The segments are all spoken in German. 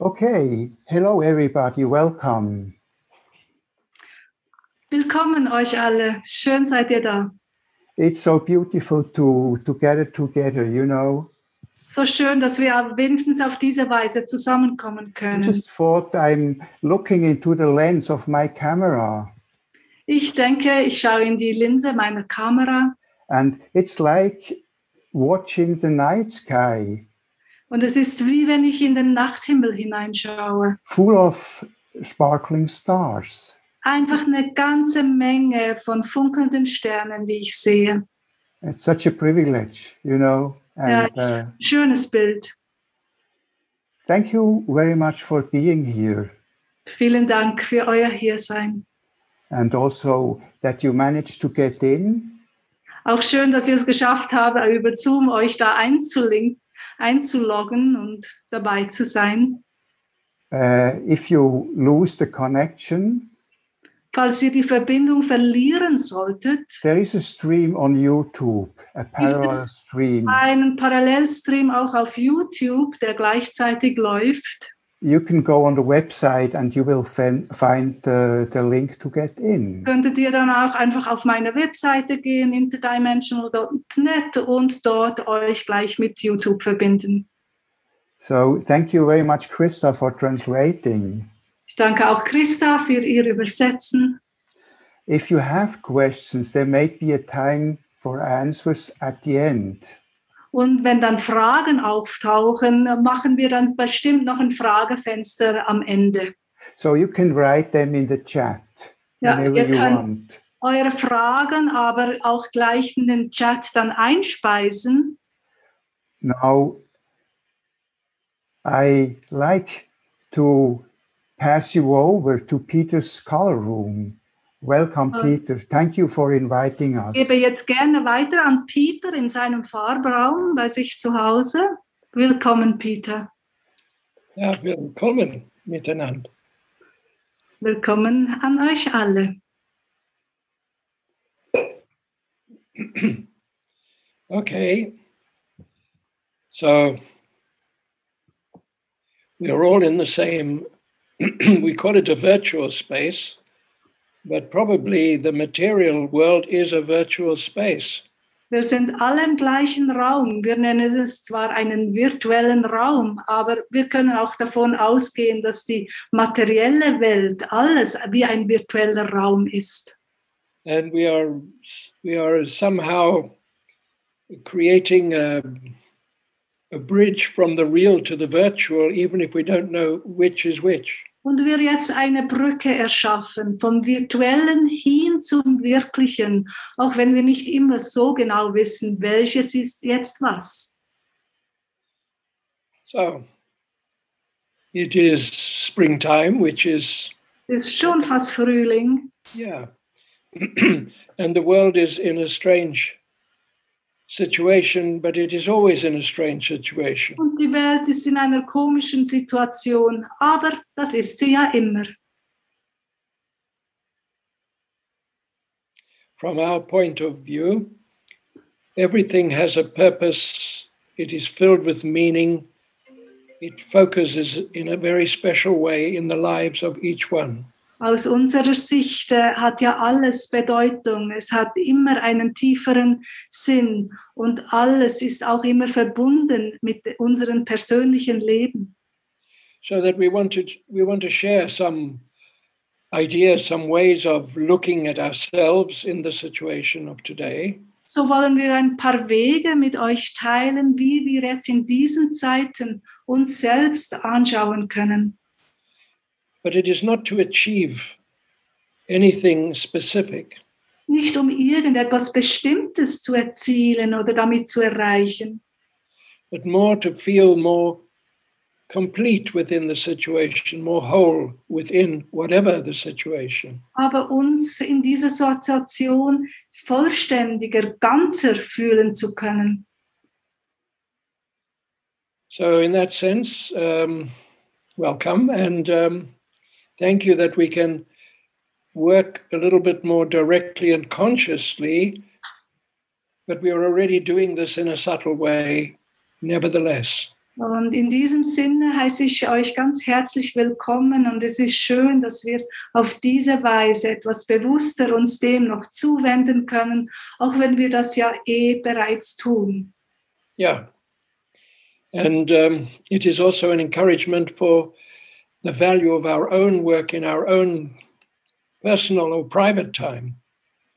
Okay, hello everybody, welcome. Willkommen euch alle, schön seid ihr da. It's so beautiful to, to gather together, you know. So schön, dass wir wenigstens auf diese Weise zusammenkommen I können. just thought I'm looking into the lens of my camera, Ich denke, ich schaue in die Linse meiner Kamera and it's like watching the night sky, und es ist wie wenn ich in den Nachthimmel hineinschaue. full of sparkling stars. Einfach eine ganze Menge von funkelnden Sternen, die ich sehe. It's such a privilege, you know. Ja, And uh, schönes Bild. thank you very much for being here, Vielen Dank für euer Hiersein. and also that you managed to get in. Auch schön, dass ihr es geschafft habt, über Zoom euch da einzulink, einzuloggen und dabei zu sein. Uh, if you lose the connection, Falls ihr die Verbindung verlieren solltet, there is a stream on YouTube, a parallel stream. einen Parallelstream auch auf YouTube, der gleichzeitig läuft. You can go on the website and you will fin- find the, the link to get in. Könntet ihr dann auch einfach auf meine Webseite gehen, interdimensional.net und dort euch gleich mit YouTube verbinden. So thank you very much, Krista, for translating. Ich danke auch Christa für ihr Übersetzen. If you have questions, there may be a time for answers at the end. Und wenn dann Fragen auftauchen, machen wir dann bestimmt noch ein Fragefenster am Ende. So you can write them in the chat Ja, whenever ihr you könnt want. eure Fragen aber auch gleich in den Chat dann einspeisen. Now, I like to pass you over to Peter's scholar room. Welcome, Oh. Peter. Thank you for inviting us. Ich gebe jetzt gerne weiter an Peter in seinem Farbraum bei sich zu Hause. Willkommen, Peter. Ja, willkommen miteinander. Willkommen an euch alle. Okay. So we are all in the same, we call it a virtual space, but probably the material world is a virtual space. Wir sind alle im gleichen Raum. Wir nennen es zwar einen virtuellen Raum, aber wir können auch davon ausgehen, dass die materielle Welt alles wie ein virtueller Raum ist. And we are, we are somehow creating a, a bridge from the real to the virtual, even if we don't know which is which. Und wir jetzt eine Brücke erschaffen vom virtuellen hin zum wirklichen, auch wenn wir nicht immer so genau wissen, welches ist jetzt was. So it is springtime, which is, Es ist schon fast Frühling yeah. and the world is in a strange situation, but it is always in a strange situation. und die Welt ist in einer komischen Situation, aber das ist sie ja immer. From our point of view, everything has a purpose, it is filled with meaning, it focuses in a very special way in the lives of each one. Aus unserer Sicht äh, hat ja alles Bedeutung. Es hat immer einen tieferen Sinn und alles ist auch immer verbunden mit unserem persönlichen Leben. so that we want to we want to share some ideas some ways of looking at ourselves in the situation of today So wollen wir ein paar Wege mit euch teilen, wie wir jetzt in diesen Zeiten uns selbst anschauen können. But it is not to achieve anything specific Nicht um irgendetwas Bestimmtes zu erzielen oder damit zu erreichen, but more to feel more complete within the situation, more whole within whatever the situation. aber uns in dieser Situation vollständiger, ganzer fühlen zu können. So, in that sense, um, welcome and um, thank you that we can work a little bit more directly and consciously, but we are already doing this in a subtle way, nevertheless. Und in diesem Sinne heiße ich euch ganz herzlich willkommen und es ist schön, dass wir auf diese Weise etwas bewusster uns dem noch zuwenden können, auch wenn wir das ja eh bereits tun. Yeah. And um, it is also an encouragement for the value of our own work in our own personal or private time.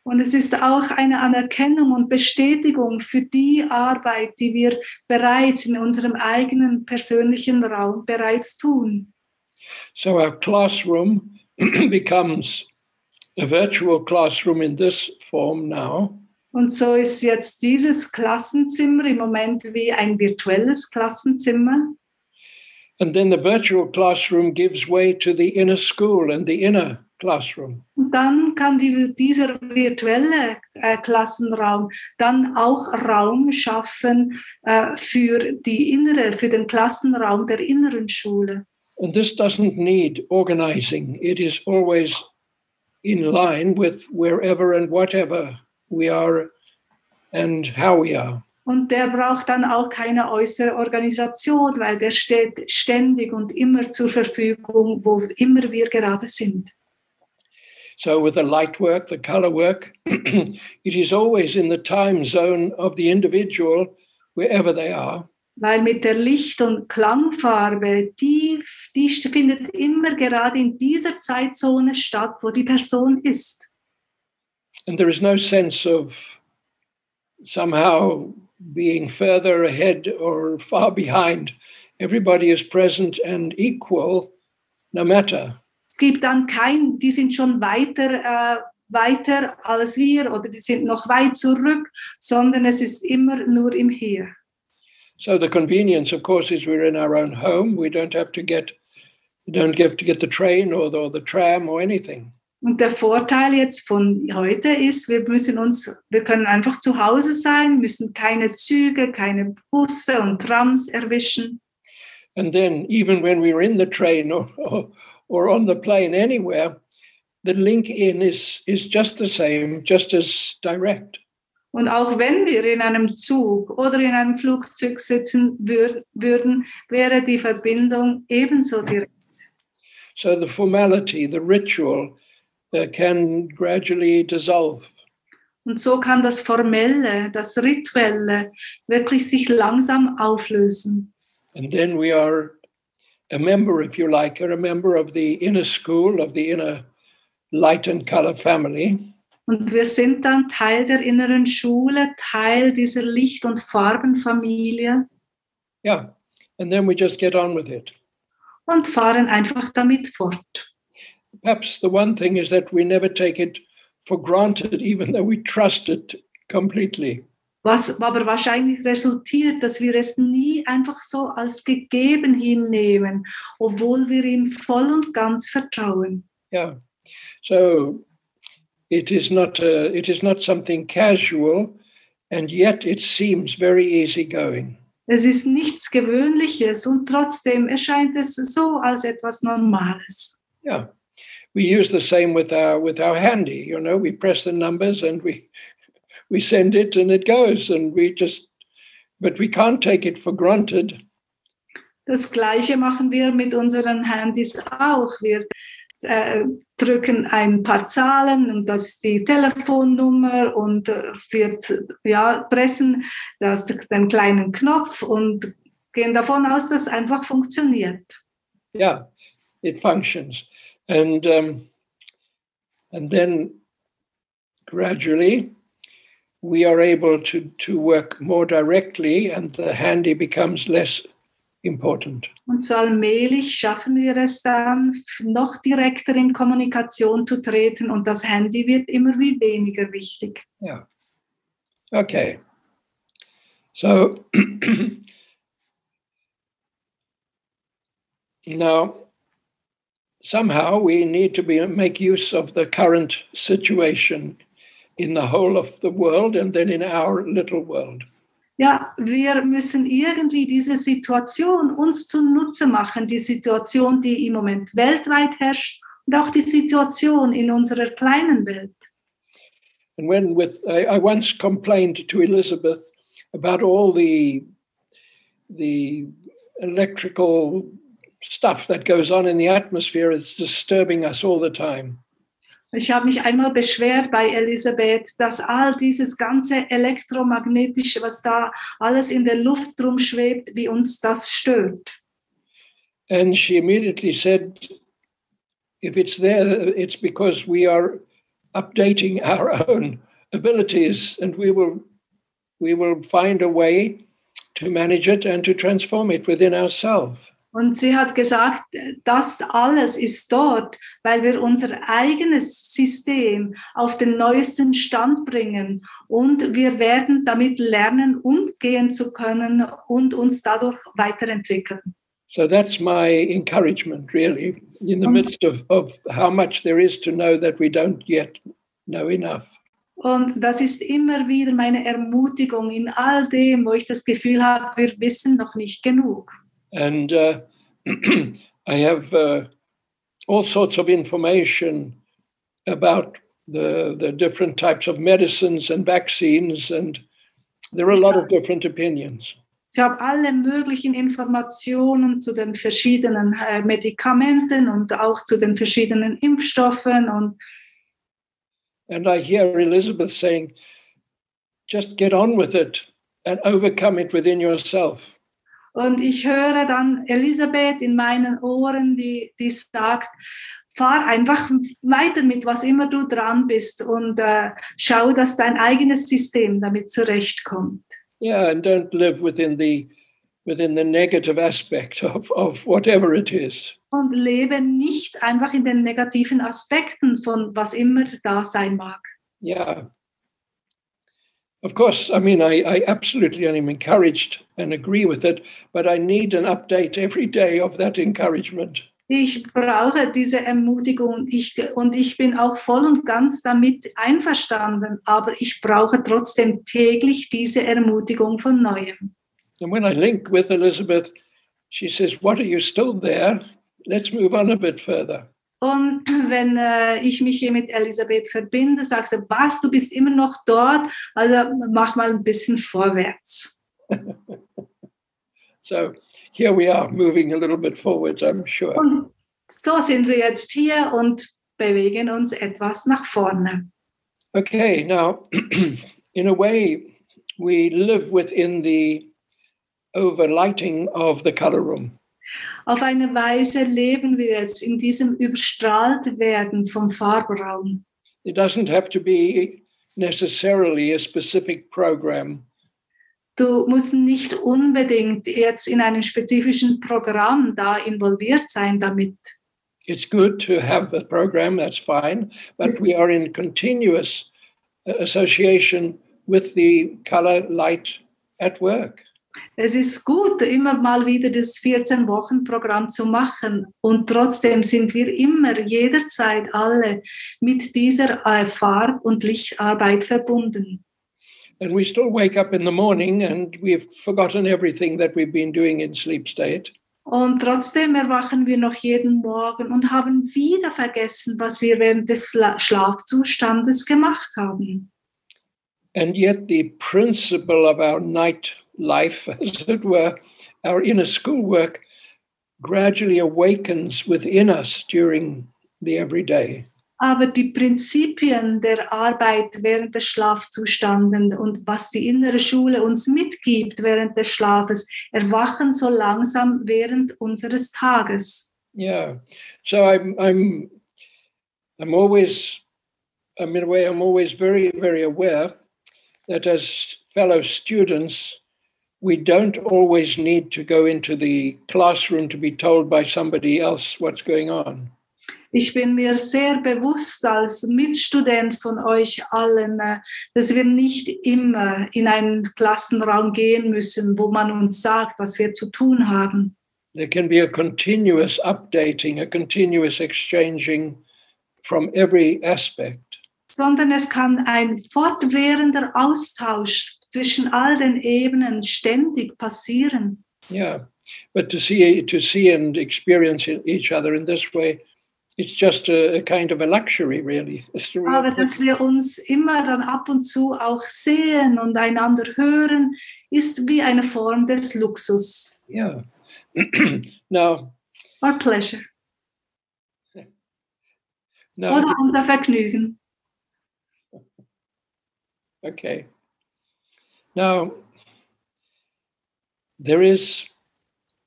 Und es ist auch eine Anerkennung und Bestätigung für die Arbeit, die wir bereits in unserem eigenen persönlichen Raum bereits tun. So our classroom becomes a virtual classroom in this form now. Und so ist jetzt dieses Klassenzimmer im Moment wie ein virtuelles Klassenzimmer. And then the virtual classroom gives way to the inner school and the inner classroom. Und dann kann die, dieser virtuelle äh, Klassenraum dann auch Raum schaffen äh, für die innere, für den Klassenraum der inneren Schule. And this doesn't need organizing, it is always in line with wherever and whatever we are and how we are. Und der braucht dann auch keine äußere Organisation, weil der steht ständig und immer zur Verfügung, wo immer wir gerade sind. So, with the light work, the color work, it is always in the time zone of the individual, wherever they are. Weil mit der Licht- und Klangfarbe, die, die findet immer gerade in dieser Zeitzone statt, wo die Person ist. And there is no sense of somehow being further ahead or far behind. Everybody is present and equal, no matter. Es gibt dann kein, die sind schon weiter, äh, weiter als wir oder die sind noch weit zurück, sondern es ist immer nur im Hier. So the convenience, of course, is we're in our own home. We don't have to get, we don't have to get the train or the, or the tram or anything. Und der Vorteil jetzt von heute ist, wir müssen uns, wir können einfach zu Hause sein, müssen keine Züge, keine Busse und Trams erwischen. And then, even when we're in the train or, or, or on the plane anywhere, the link in is, is just the same, just as direct. Und auch wenn wir in einem Zug oder in einem Flugzeug sitzen wür würden, wäre die Verbindung ebenso direkt. So the formality, the ritual, can gradually dissolve. Und so kann das Formelle, das Rituelle wirklich sich langsam auflösen. And then we are a member, if you like, a member of the inner school, of the inner light and color family. Und wir sind dann Teil der inneren Schule, Teil dieser Licht- und Farbenfamilie Yeah. And then we just get on with it. und fahren einfach damit fort. Perhaps the one thing is that we never take it for granted, even though we trust it completely. Was aber wahrscheinlich resultiert, dass wir es nie einfach so als gegeben hinnehmen, obwohl wir ihm voll und ganz vertrauen. Yeah. So it is not a, it is not something casual, and yet it seems very easygoing. Es ist nichts Gewöhnliches und trotzdem erscheint es so als etwas Normales. Yeah. We use the same with our with our handy. You know, we press the numbers and we we send it and it goes, and we just but we can't take it for granted. Das Gleiche machen wir mit unseren Handys auch. Wir äh, drücken ein paar Zahlen und das ist die Telefonnummer und äh, wir ja, pressen das, den kleinen Knopf und gehen davon aus, dass es einfach funktioniert. Yeah, it functions, and um, and then gradually we are able to to work more directly, and the handy becomes less important. Und so allmählich schaffen wir es dann, noch direkter in Kommunikation zu treten und das Handy wird immer wie weniger wichtig. Yeah. Okay. So Now, somehow we need to be, make use of the current situation in the whole of the world and then in our little world. Ja, wir müssen irgendwie diese Situation uns zunutze machen, die Situation, die im Moment weltweit herrscht und auch die Situation in unserer kleinen Welt. And when with I, I once complained to Elizabeth about all the the electrical stuff that goes on in the atmosphere, it's disturbing us all the time. Ich habe mich einmal beschwert bei Elisabeth, dass all dieses ganze elektromagnetische, was da alles in der Luft rumschwebt, wie uns das stört. And she immediately said, if it's there, it's because we are updating our own abilities and we will we will find a way to manage it and to transform it within ourselves. Und sie hat gesagt, das alles ist dort, weil wir unser eigenes System auf den neuesten Stand bringen und wir werden damit lernen, umgehen zu können und uns dadurch weiterentwickeln. So that's my encouragement, really, in the midst of, of how much there is to know that we don't yet know enough. Und das ist immer wieder meine Ermutigung in all dem, wo ich das Gefühl habe, wir wissen noch nicht genug. And uh, I have uh, all sorts of information about the, the different types of medicines and vaccines, and there are a lot of different opinions. Ich habe alle möglichen Informationen zu den verschiedenen äh, Medikamenten und auch zu den verschiedenen Impfstoffen. Und And I hear Elizabeth saying, just get on with it and overcome it within yourself. Und ich höre dann Elisabeth in meinen Ohren, die, die sagt, fahr einfach weiter mit, was immer du dran bist und äh, schau, dass dein eigenes System damit zurechtkommt. Yeah, and don't live within the within the negative aspect of, of whatever it is. Und lebe nicht einfach in den negativen Aspekten von was immer da sein mag. Yeah. Of course, I mean, I, I absolutely am encouraged and agree with it, but I need an update every day of that encouragement. Ich brauche diese Ermutigung ich, und ich bin auch voll und ganz damit einverstanden, aber ich brauche trotzdem täglich diese Ermutigung von neuem. And when I link with Elizabeth, she says, What are you still there? Let's move on a bit further. Und wenn äh, ich mich hier mit Elisabeth verbinde, sagt sie, was, du bist immer noch dort, also mach mal ein bisschen vorwärts. So here we are moving a little bit forwards, I'm sure. Und so sind wir jetzt hier und bewegen uns etwas nach vorne. Okay, now, in a way, we live within the overlighting of the color room. Auf eine Weise leben wir jetzt in diesem überstrahlt werden vom Farbraum. It doesn't have to be necessarily a specific program. Du musst nicht unbedingt jetzt in einem spezifischen Programm da involviert sein damit. It's good to have a program, that's fine, but we are in continuous uh, association with the color light at work. Es ist gut, immer mal wieder das 14-Wochen-Programm zu machen und trotzdem sind wir immer, jederzeit alle mit dieser Farb- und Lichtarbeit verbunden. And we still wake up in the morning and we've forgotten everything that we've been doing in sleep state. Und trotzdem erwachen wir noch jeden Morgen und haben wieder vergessen, was wir während des Schla- Schlafzustandes gemacht haben. And yet, the principle of our night life, as it were, our inner schoolwork, gradually awakens within us during the everyday. Aber die Prinzipien der Arbeit während des Schlafzustandes und was die innere Schule uns mitgibt während des Schlafes, erwachen so langsam während unseres Tages. Yeah. So I'm, I'm, I'm always, I mean, in a way, I'm always very, very aware that as fellow students, we don't always need to go into the classroom to be told by somebody else what's going on. Ich bin mir sehr bewusst als Mitstudent von euch allen, äh, dass wir nicht immer in einen Klassenraum gehen müssen, wo man uns sagt, was wir zu tun haben. there can be a continuous updating, a continuous exchanging from every aspect. sondern es kann ein fortwährender Austausch zwischen all den Ebenen ständig passieren. Yeah, but to see to see and experience each other in this way, it's just a, a kind of a luxury, really. Real Aber dass wir uns immer dann ab und zu auch sehen und einander hören, ist wie eine Form des Luxus yeah. now, or pleasure now, oder unser Vergnügen. okay. Now, there is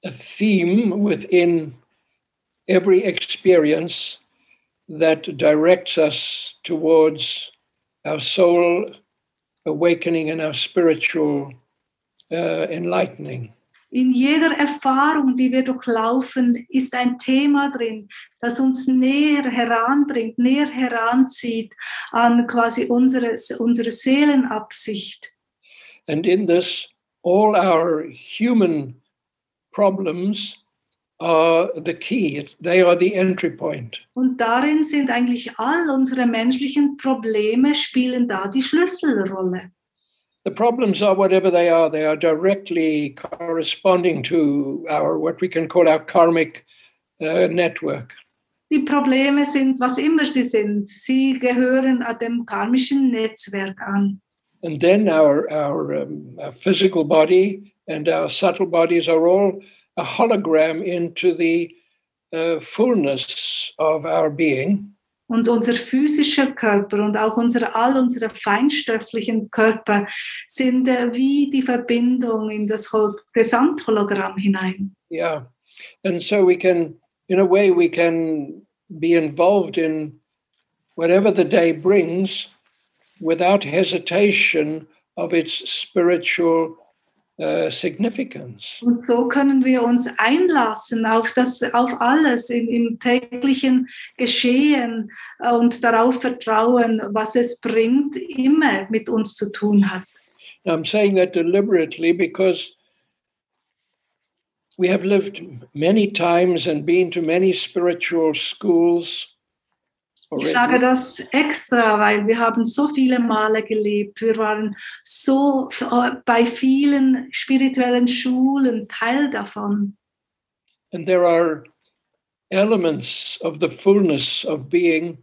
a theme within every experience that directs us towards our soul awakening and our spiritual uh, enlightening. In jeder Erfahrung, die wir durchlaufen, ist ein Thema drin, das uns näher heranbringt, näher heranzieht an quasi unsere, unsere Seelenabsicht. And in this, all our human problems are the key. They are the entry point. Und darin sind eigentlich all unsere menschlichen Probleme, spielen da die Schlüsselrolle. The problems are whatever they are, they are directly corresponding to our, what we can call our karmic uh, network. Die Probleme sind, was immer sie sind, sie gehören an dem karmischen Netzwerk an. And then our, our, um, our physical body and our subtle bodies are all a hologram into the uh, fullness of our being. Und unser physischer Körper und auch unsere, all unsere feinstofflichen Körper sind äh, wie die Verbindung in das Hol Gesamthologramm hinein. Yeah. And so we can, in a way, we can be involved in whatever the day brings without hesitation of its spiritual uh, significance. Und so können wir uns einlassen auf, das, auf alles im, im täglichen Geschehen äh, und darauf vertrauen, was es bringt, immer mit uns zu tun hat. Now, I'm saying that deliberately because we have lived many times and been to many spiritual schools Ich sage das extra, weil wir haben so viele Male gelebt. Wir waren so äh, bei vielen spirituellen Schulen Teil davon. And there are elements of the fullness of being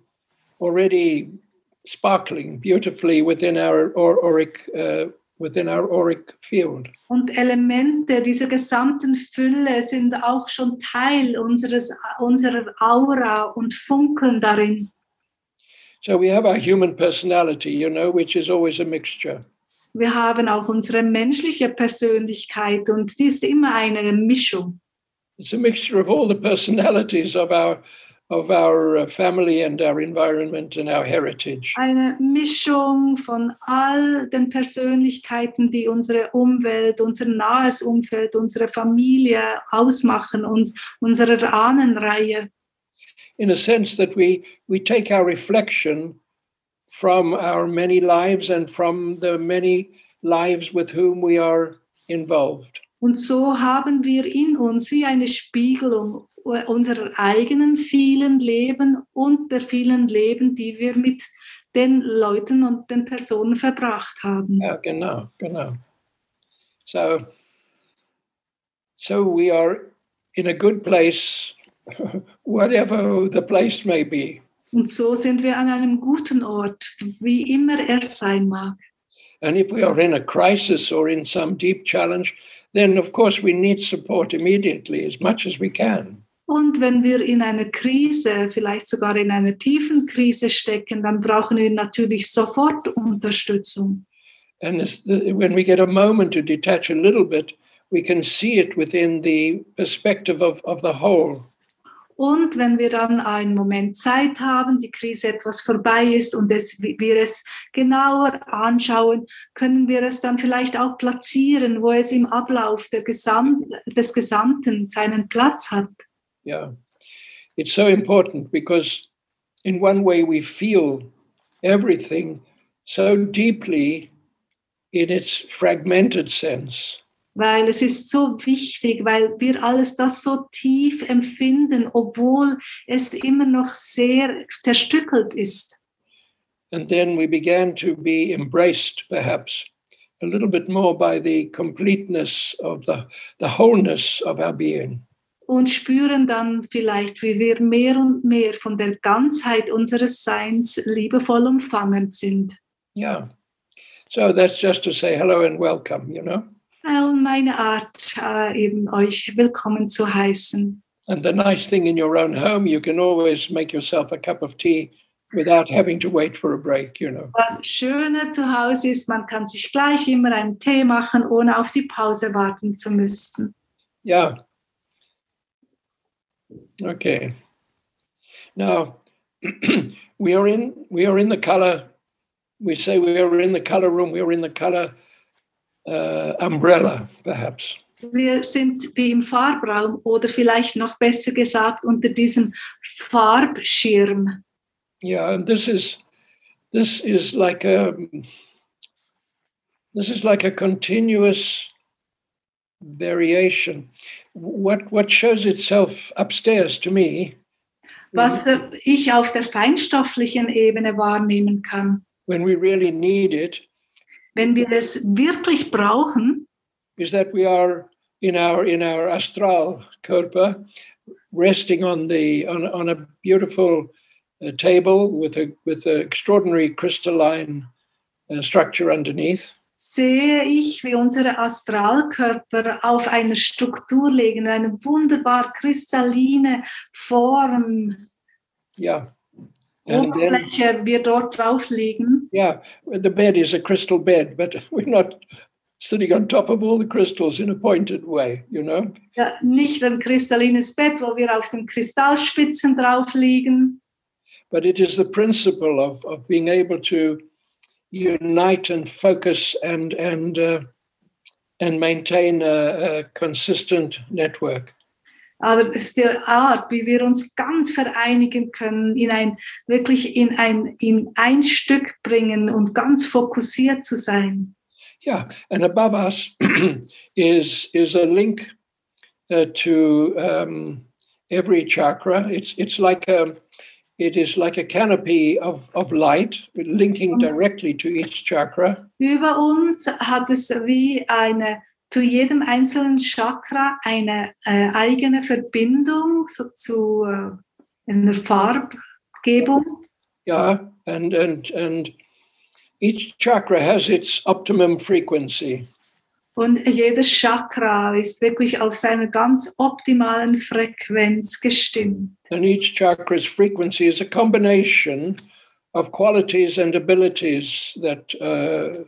already sparkling beautifully within our auric, uh, within our auric field. Und Elemente dieser gesamten Fülle sind auch schon Teil unseres, unserer Aura und funkeln darin. So we have our human personality, you know, which is always a mixture. Wir haben auch unsere menschliche Persönlichkeit und die ist immer eine Mischung. It's a mixture of all the personalities of our of our uh, family and our environment and our heritage. Eine Mischung von all den Persönlichkeiten, die unsere Umwelt, unser nahes Umfeld, unsere Familie ausmachen, uns, unsere Ahnenreihe. in a sense that we we take our reflection from our many lives and from the many lives with whom we are involved. Und so haben wir in uns wie eine Spiegelung unserer eigenen vielen Leben und der vielen Leben, die wir mit den Leuten und den Personen verbracht haben. Ja, genau, genau. So, so we are in a good place whatever the place may be. Und so sind wir an einem guten Ort, wie immer er sein mag. And if we are in a crisis or in some deep challenge, then of course we need support immediately as much as we can. Und wenn wir in einer Krise, vielleicht sogar in einer tiefen Krise stecken, dann brauchen wir natürlich sofort Unterstützung. And the, when we get a moment to detach a little bit, we can see it within the perspective of, of the whole. Und wenn wir dann einen Moment Zeit haben, die Krise etwas vorbei ist und es, wir es genauer anschauen, können wir es dann vielleicht auch platzieren, wo es im Ablauf Gesamt, des Gesamten seinen Platz hat. Yeah, it's so important because in one way we feel everything so deeply in its fragmented sense. weil es ist so wichtig, weil wir alles das so tief empfinden, obwohl es immer noch sehr zerstückelt ist. And then we began to be embraced, perhaps, a little bit more by the completeness of the, the wholeness of our being. Und spüren dann vielleicht, wie wir mehr und mehr von der Ganzheit unseres Seins liebevoll umfangen sind. Yeah. So that's just to say hello and welcome, you know. Und meine Art, äh, eben euch willkommen zu heißen. And the nice thing in your own home, you can always make yourself a cup of tea without having to wait for a break, you know. Was Schöne zu Hause ist, man kann sich gleich immer einen Tee machen, ohne auf die Pause warten zu müssen. Yeah. Okay. Now we are in we are in the color. We say we are in the color room. We are in the color uh, umbrella, perhaps. Wir sind wie im Farbraum oder vielleicht noch besser gesagt unter diesem Farbschirm. Yeah, and this is this is like a this is like a continuous variation. What what shows itself upstairs to me was äh, ich auf der feinstofflichen Ebene wahrnehmen kann. when we really need it Wenn wir es wirklich brauchen, is that we are in our in our astral körper resting on the on, on a beautiful uh, table with a with an extraordinary crystalline uh, structure underneath sehe ich, wie unsere Astralkörper auf einer Struktur liegen, eine wunderbar kristalline Form, yeah and then Oberfläche, wir dort drauf liegen. yeah the bed is a crystal bed but we're not sitting on top of all the crystals in a pointed way you know? Ja, nicht ein kristallines Bett, wo wir auf den Kristallspitzen drauf liegen, but it is the principle of, of being able to unite and focus and and uh, and maintain a, a consistent network. aber es ist Art, wie wir uns ganz vereinigen können, in ein, wirklich in ein, in ein Stück bringen und ganz fokussiert zu sein. Yeah, and above us is is a link uh, to um, every chakra. It's it's like a it is like a canopy of, of light linking mm. directly to each chakra. Über uns hat es wie eine, zu jedem einzelnen Chakra eine äh, eigene Verbindung so zu äh, einer Farbgebung. Yeah, and and and each chakra has its optimum frequency. Und jedes Chakra ist wirklich auf seiner ganz optimalen Frequenz gestimmt. And each chakra's frequency is a combination of qualities and abilities that uh,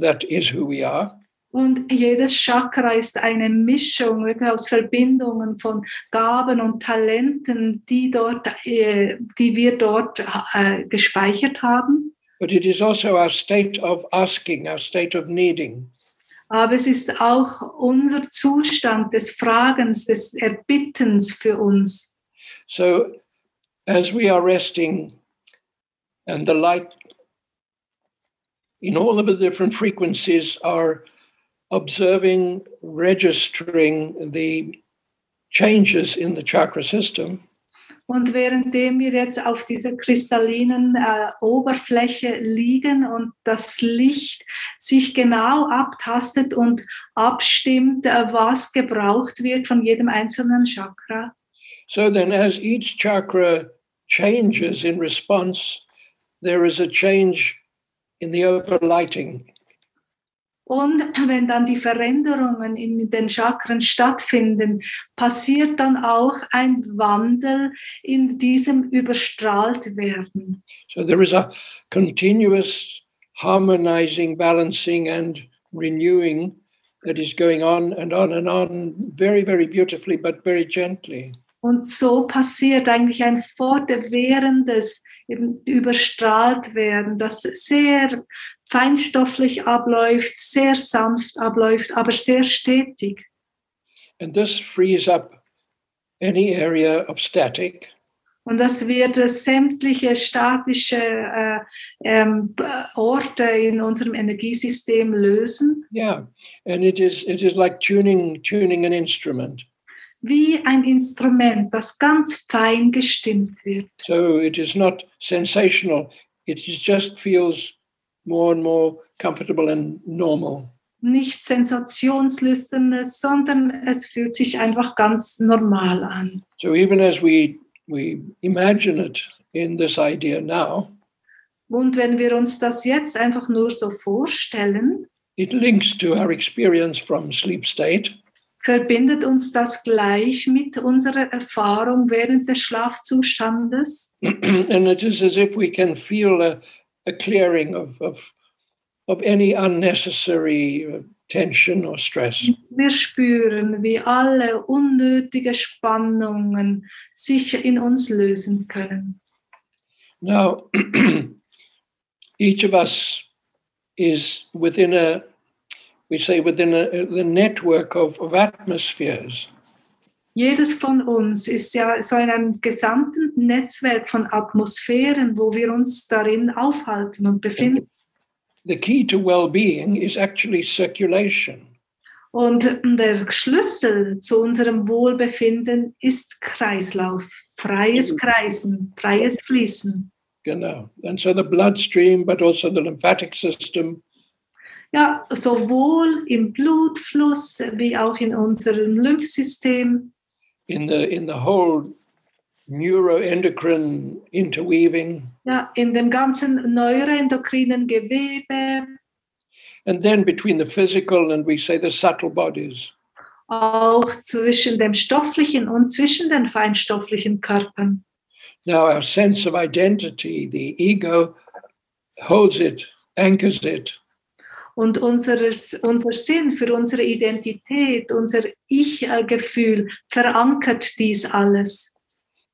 that is who we are. Und jedes Chakra ist eine Mischung wirklich aus Verbindungen von Gaben und Talenten, die, dort, äh, die wir dort äh, gespeichert haben. But it is also our state of asking, our state of needing. Aber es ist auch unser Zustand des Fragens, des Erbittens für uns. So as we are resting and the light in all of the different frequencies are observing, registering the changes in the chakra system, Und währenddem wir jetzt auf dieser kristallinen äh, Oberfläche liegen und das Licht sich genau abtastet und abstimmt, äh, was gebraucht wird von jedem einzelnen Chakra, so then as each chakra changes in response, there is a change in the overlighting. Und wenn dann die Veränderungen in den Chakren stattfinden, passiert dann auch ein Wandel in diesem überstrahlt werden. So there is a continuous harmonizing, balancing, and renewing that is going on and on and on very, very beautifully, but very gently. Und so passiert eigentlich ein fortwährendes überstrahlt werden, das sehr feinstofflich abläuft, sehr sanft abläuft, aber sehr stetig. And this frees up any area of static Und das wird äh, sämtliche statische äh, ähm, Orte in unserem Energiesystem lösen. Yeah, and it is it is like tuning tuning an instrument. Wie ein Instrument, das ganz fein gestimmt wird. So it is not sensational. It just feels more and more comfortable and normal. Nicht sensationslüsternes, sondern es fühlt sich einfach ganz normal an. So even as we we imagine it in this idea now, Und wenn wir uns das jetzt einfach nur so vorstellen, it links to our experience from sleep state. verbindet uns das gleich mit unserer Erfahrung während des Schlafzustandes. and it is as if we can feel a, a clearing of, of, of any unnecessary uh, tension or stress. Wir spüren, wie alle unnötige Spannungen sich in uns lösen können. Now, each of us is within a, we say, within a, the network of, of atmospheres. Jedes von uns ist ja so in einem gesamten Netzwerk von Atmosphären, wo wir uns darin aufhalten und befinden. The key to well being is actually circulation. Und der Schlüssel zu unserem Wohlbefinden ist Kreislauf, freies Kreisen, freies Fließen. Know, and so the bloodstream, but also the lymphatic system, Ja, sowohl im Blutfluss wie auch in unserem Lymphsystem, in the in the whole neuroendocrine interweaving, ja, in dem ganzen neuroendokrinen Gewebe, and then between the physical and we say the subtle bodies. auch zwischen dem stofflichen und zwischen den feinstofflichen Körpern. Now, our sense of identity, the ego, holds it, anchors it, Und unseres, unser Sinn für unsere Identität, unser Ich-Gefühl verankert dies alles.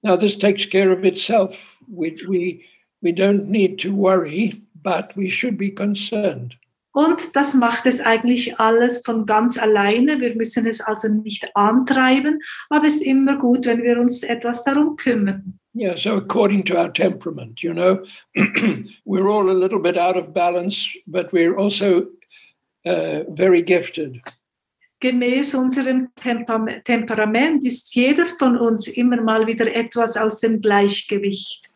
Now, this takes care of itself. We, we, we don't need to worry, but we should be concerned. Und das macht es eigentlich alles von ganz alleine. Wir müssen es also nicht antreiben, aber es ist immer gut, wenn wir uns etwas darum kümmern. Yeah, so according to our temperament, you know, we're all a little bit out of balance, but we're also uh, very gifted. Gemäß unserem Temper Temperament ist jedes von uns immer mal wieder etwas aus dem Gleichgewicht.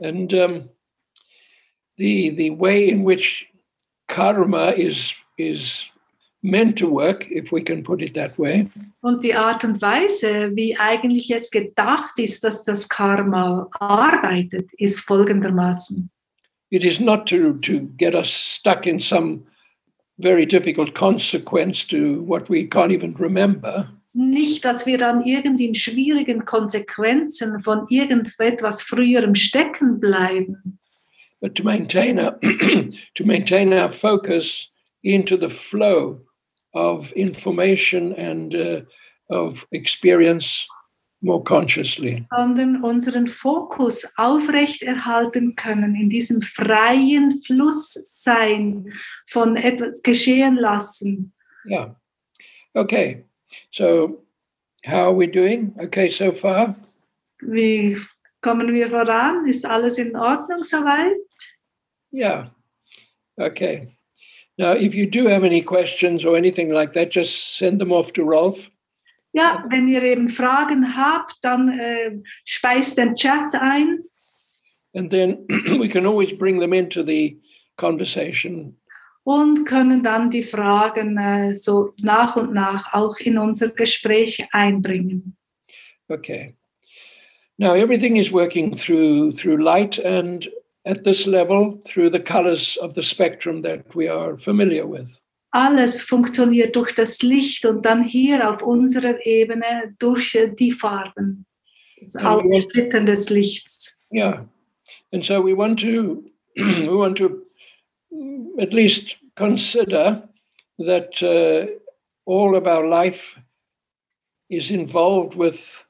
And um, the, the way in which karma is, is meant to work, if we can put it that way, Und die Art und Weise, wie eigentlich es gedacht ist, dass das Karma arbeitet, ist folgendermaßen. it is not to, to get us stuck in some very difficult consequence to what we can't even remember, Nicht, dass wir an irgendeinen schwierigen Konsequenzen von irgendetwas Früherem stecken bleiben, but to maintain a, to maintain our focus into the flow of information and uh, of experience more consciously. sondern unseren Fokus aufrechterhalten können in diesem freien Flusssein von etwas geschehen lassen. Yeah. Okay. So, how are we doing? Okay, so far. Wie kommen wir voran? Ist alles in Ordnung soweit? Yeah. Okay. Now, if you do have any questions or anything like that, just send them off to Rolf. Ja, wenn ihr eben Fragen habt, dann äh, speist den Chat ein and then we can always bring them into the conversation. und können dann die Fragen äh, so nach und nach auch in unser Gespräch einbringen. Okay. Now everything is working through through light and at this level through the colors of the spectrum that we are familiar with. Alles funktioniert durch das Licht und dann hier auf unserer Ebene durch äh, die Farben, das Aufsplittern des Lichts. Yeah. And so we want to we want to mm, at least consider that uh, all of our life is involved with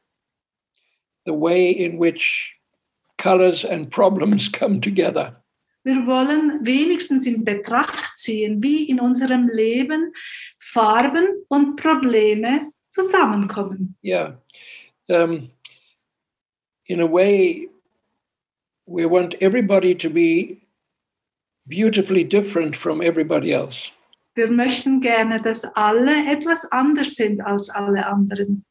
the way in which colors and problems come together. Wir wollen wenigstens in Betracht ziehen, wie in unserem Leben Farben und Probleme zusammenkommen. Yeah. Um, in a way, we want everybody to be beautifully different from everybody else. Wir möchten gerne, dass alle etwas anders sind als alle anderen.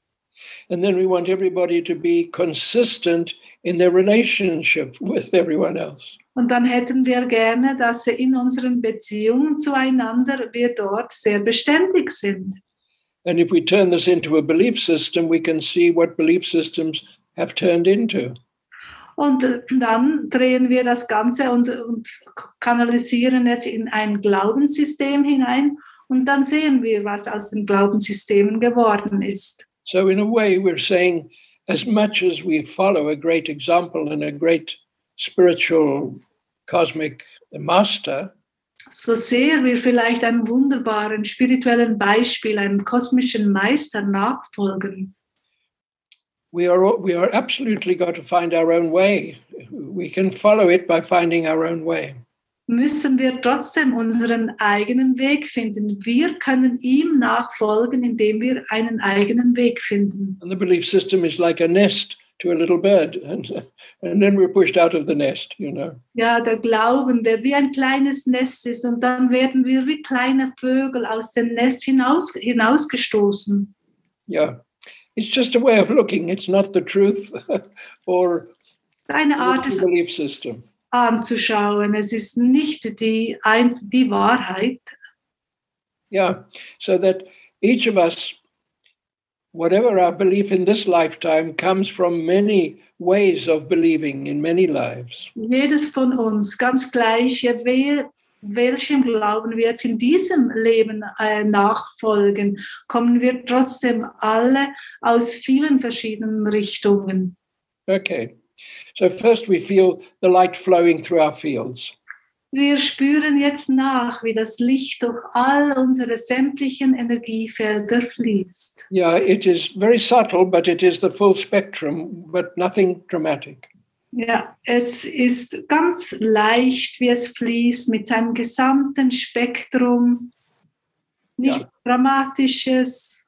And then we want everybody to be consistent in their relationship with everyone else. Und dann hätten wir gerne, dass in unseren Beziehungen zueinander wir dort sehr beständig sind. And if we turn this into a belief system, we can see what belief systems have turned into. Und dann drehen wir das Ganze und, und kanalisieren es in ein Glaubenssystem hinein. Und dann sehen wir, was aus den Glaubenssystemen geworden ist. So, in a way, we're saying as much as we follow a great example and a great spiritual cosmic master, So sehr wir vielleicht einem wunderbaren spirituellen Beispiel, einem kosmischen Meister nachfolgen, we are we are absolutely got to find our own way. We can follow it by finding our own way. müssen wir trotzdem unseren eigenen Weg finden. Wir können ihm nachfolgen, indem wir einen eigenen Weg finden. And the belief system is like a nest to a little bird, and and then we're pushed out of the nest. You know. Ja, der Glauben, der wie ein kleines Nest ist und dann werden wir wie kleine Vögel aus dem Nest hinaus, hinausgestoßen. Yeah, it's just a way of looking. It's not the truth or Es ist eine Art, es belief system. anzuschauen. Es ist nicht die, ein, die Wahrheit. Yeah, so that each of us, whatever our belief in this lifetime, comes from many ways of believing in many lives. Jedes von uns, ganz gleich, wer, welchem Glauben wir jetzt in diesem Leben äh, nachfolgen, kommen wir trotzdem alle aus vielen verschiedenen Richtungen. Okay. So first we feel the light flowing through our fields. Wir spüren jetzt nach, wie das Licht durch all unsere sämtlichen Energiefelder fließt. Yeah, it is very subtle, but it is the full spectrum, but nothing dramatic. Ja, es ist ganz leicht, wie es fließt mit seinem gesamten Spektrum. Nichts Ja. Dramatisches.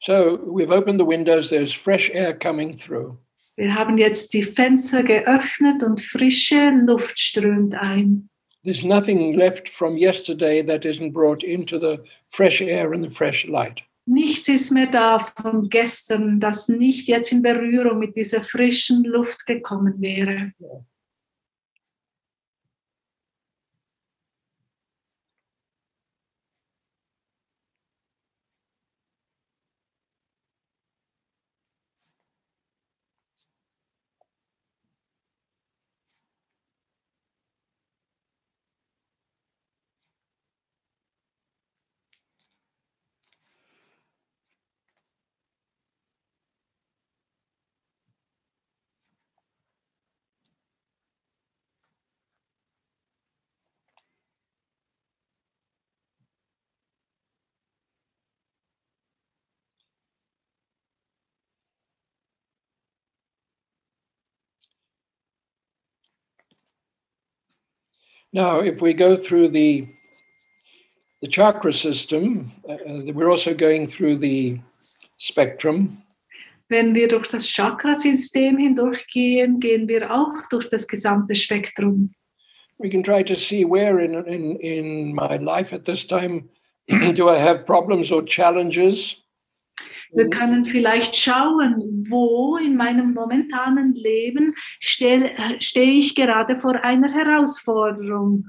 So we've opened the windows, there's fresh air coming through. Wir haben jetzt die Fenster geöffnet und frische Luft strömt ein. There's nothing left from yesterday that isn't brought into the fresh air and the fresh light. Nichts ist mehr da von gestern, das nicht jetzt in Berührung mit dieser frischen Luft gekommen wäre. Now, if we go through the the chakra system, uh, we're also going through the spectrum. Wenn wir durch das Chakrasystem hindurchgehen, gehen wir auch durch das gesamte Spektrum. We can try to see where in in in my life at this time do I have problems or challenges. Wir können vielleicht schauen, wo in meinem momentanen Leben stell- äh, stehe ich gerade vor einer Herausforderung.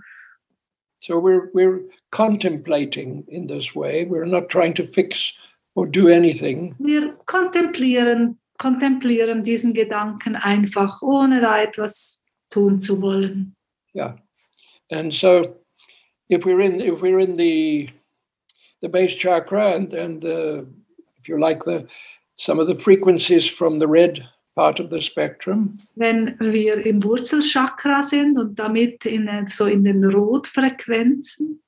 So we're we're contemplating in this way. We're not trying to fix or do anything. Wir kontemplieren, kontemplieren diesen Gedanken einfach, ohne da etwas tun zu wollen. Yeah, and so if we're in if we're in the the base chakra and and uh, if you like the some of the frequencies from the red part of the spectrum, Wenn wir im Wurzelchakra sind und damit in, so in den Rotfrequenzen,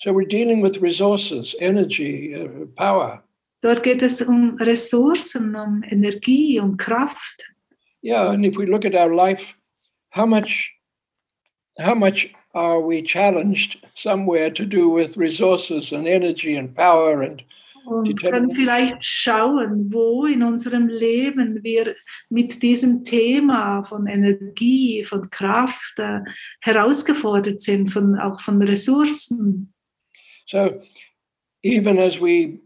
so we're dealing with resources, energy, uh, power. dort geht es um Ressourcen, um Energie, um Kraft. Yeah, and if we look at our life, how much how much are we challenged somewhere to do with resources and energy and power and Und können vielleicht schauen, wo in unserem Leben wir mit diesem Thema von Energie, von Kraft äh, herausgefordert sind, von, auch von Ressourcen. So, even as we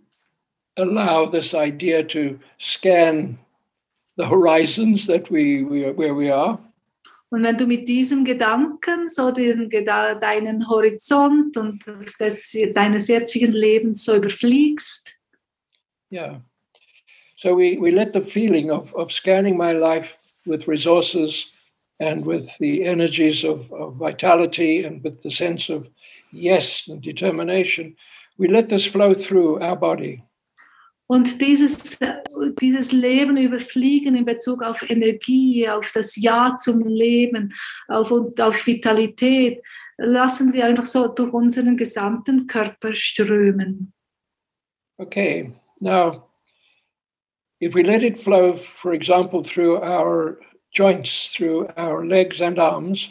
allow this idea to scan the horizons that we, we where we are, Und wenn du mit diesem Gedanken, so den, deinen Horizont und des, deines jetzigen Lebens so überfliegst. Yeah. So we, we let the feeling of, of scanning my life with resources and with the energies of, of vitality and with the sense of yes and determination, we let this flow through our body. Und dieses, dieses Leben überfliegen in Bezug auf Energie, auf das Ja zum Leben, auf, auf Vitalität, lassen wir einfach so durch unseren gesamten Körper strömen. Okay, now, if we let it flow, for example, through our joints, through our legs and arms,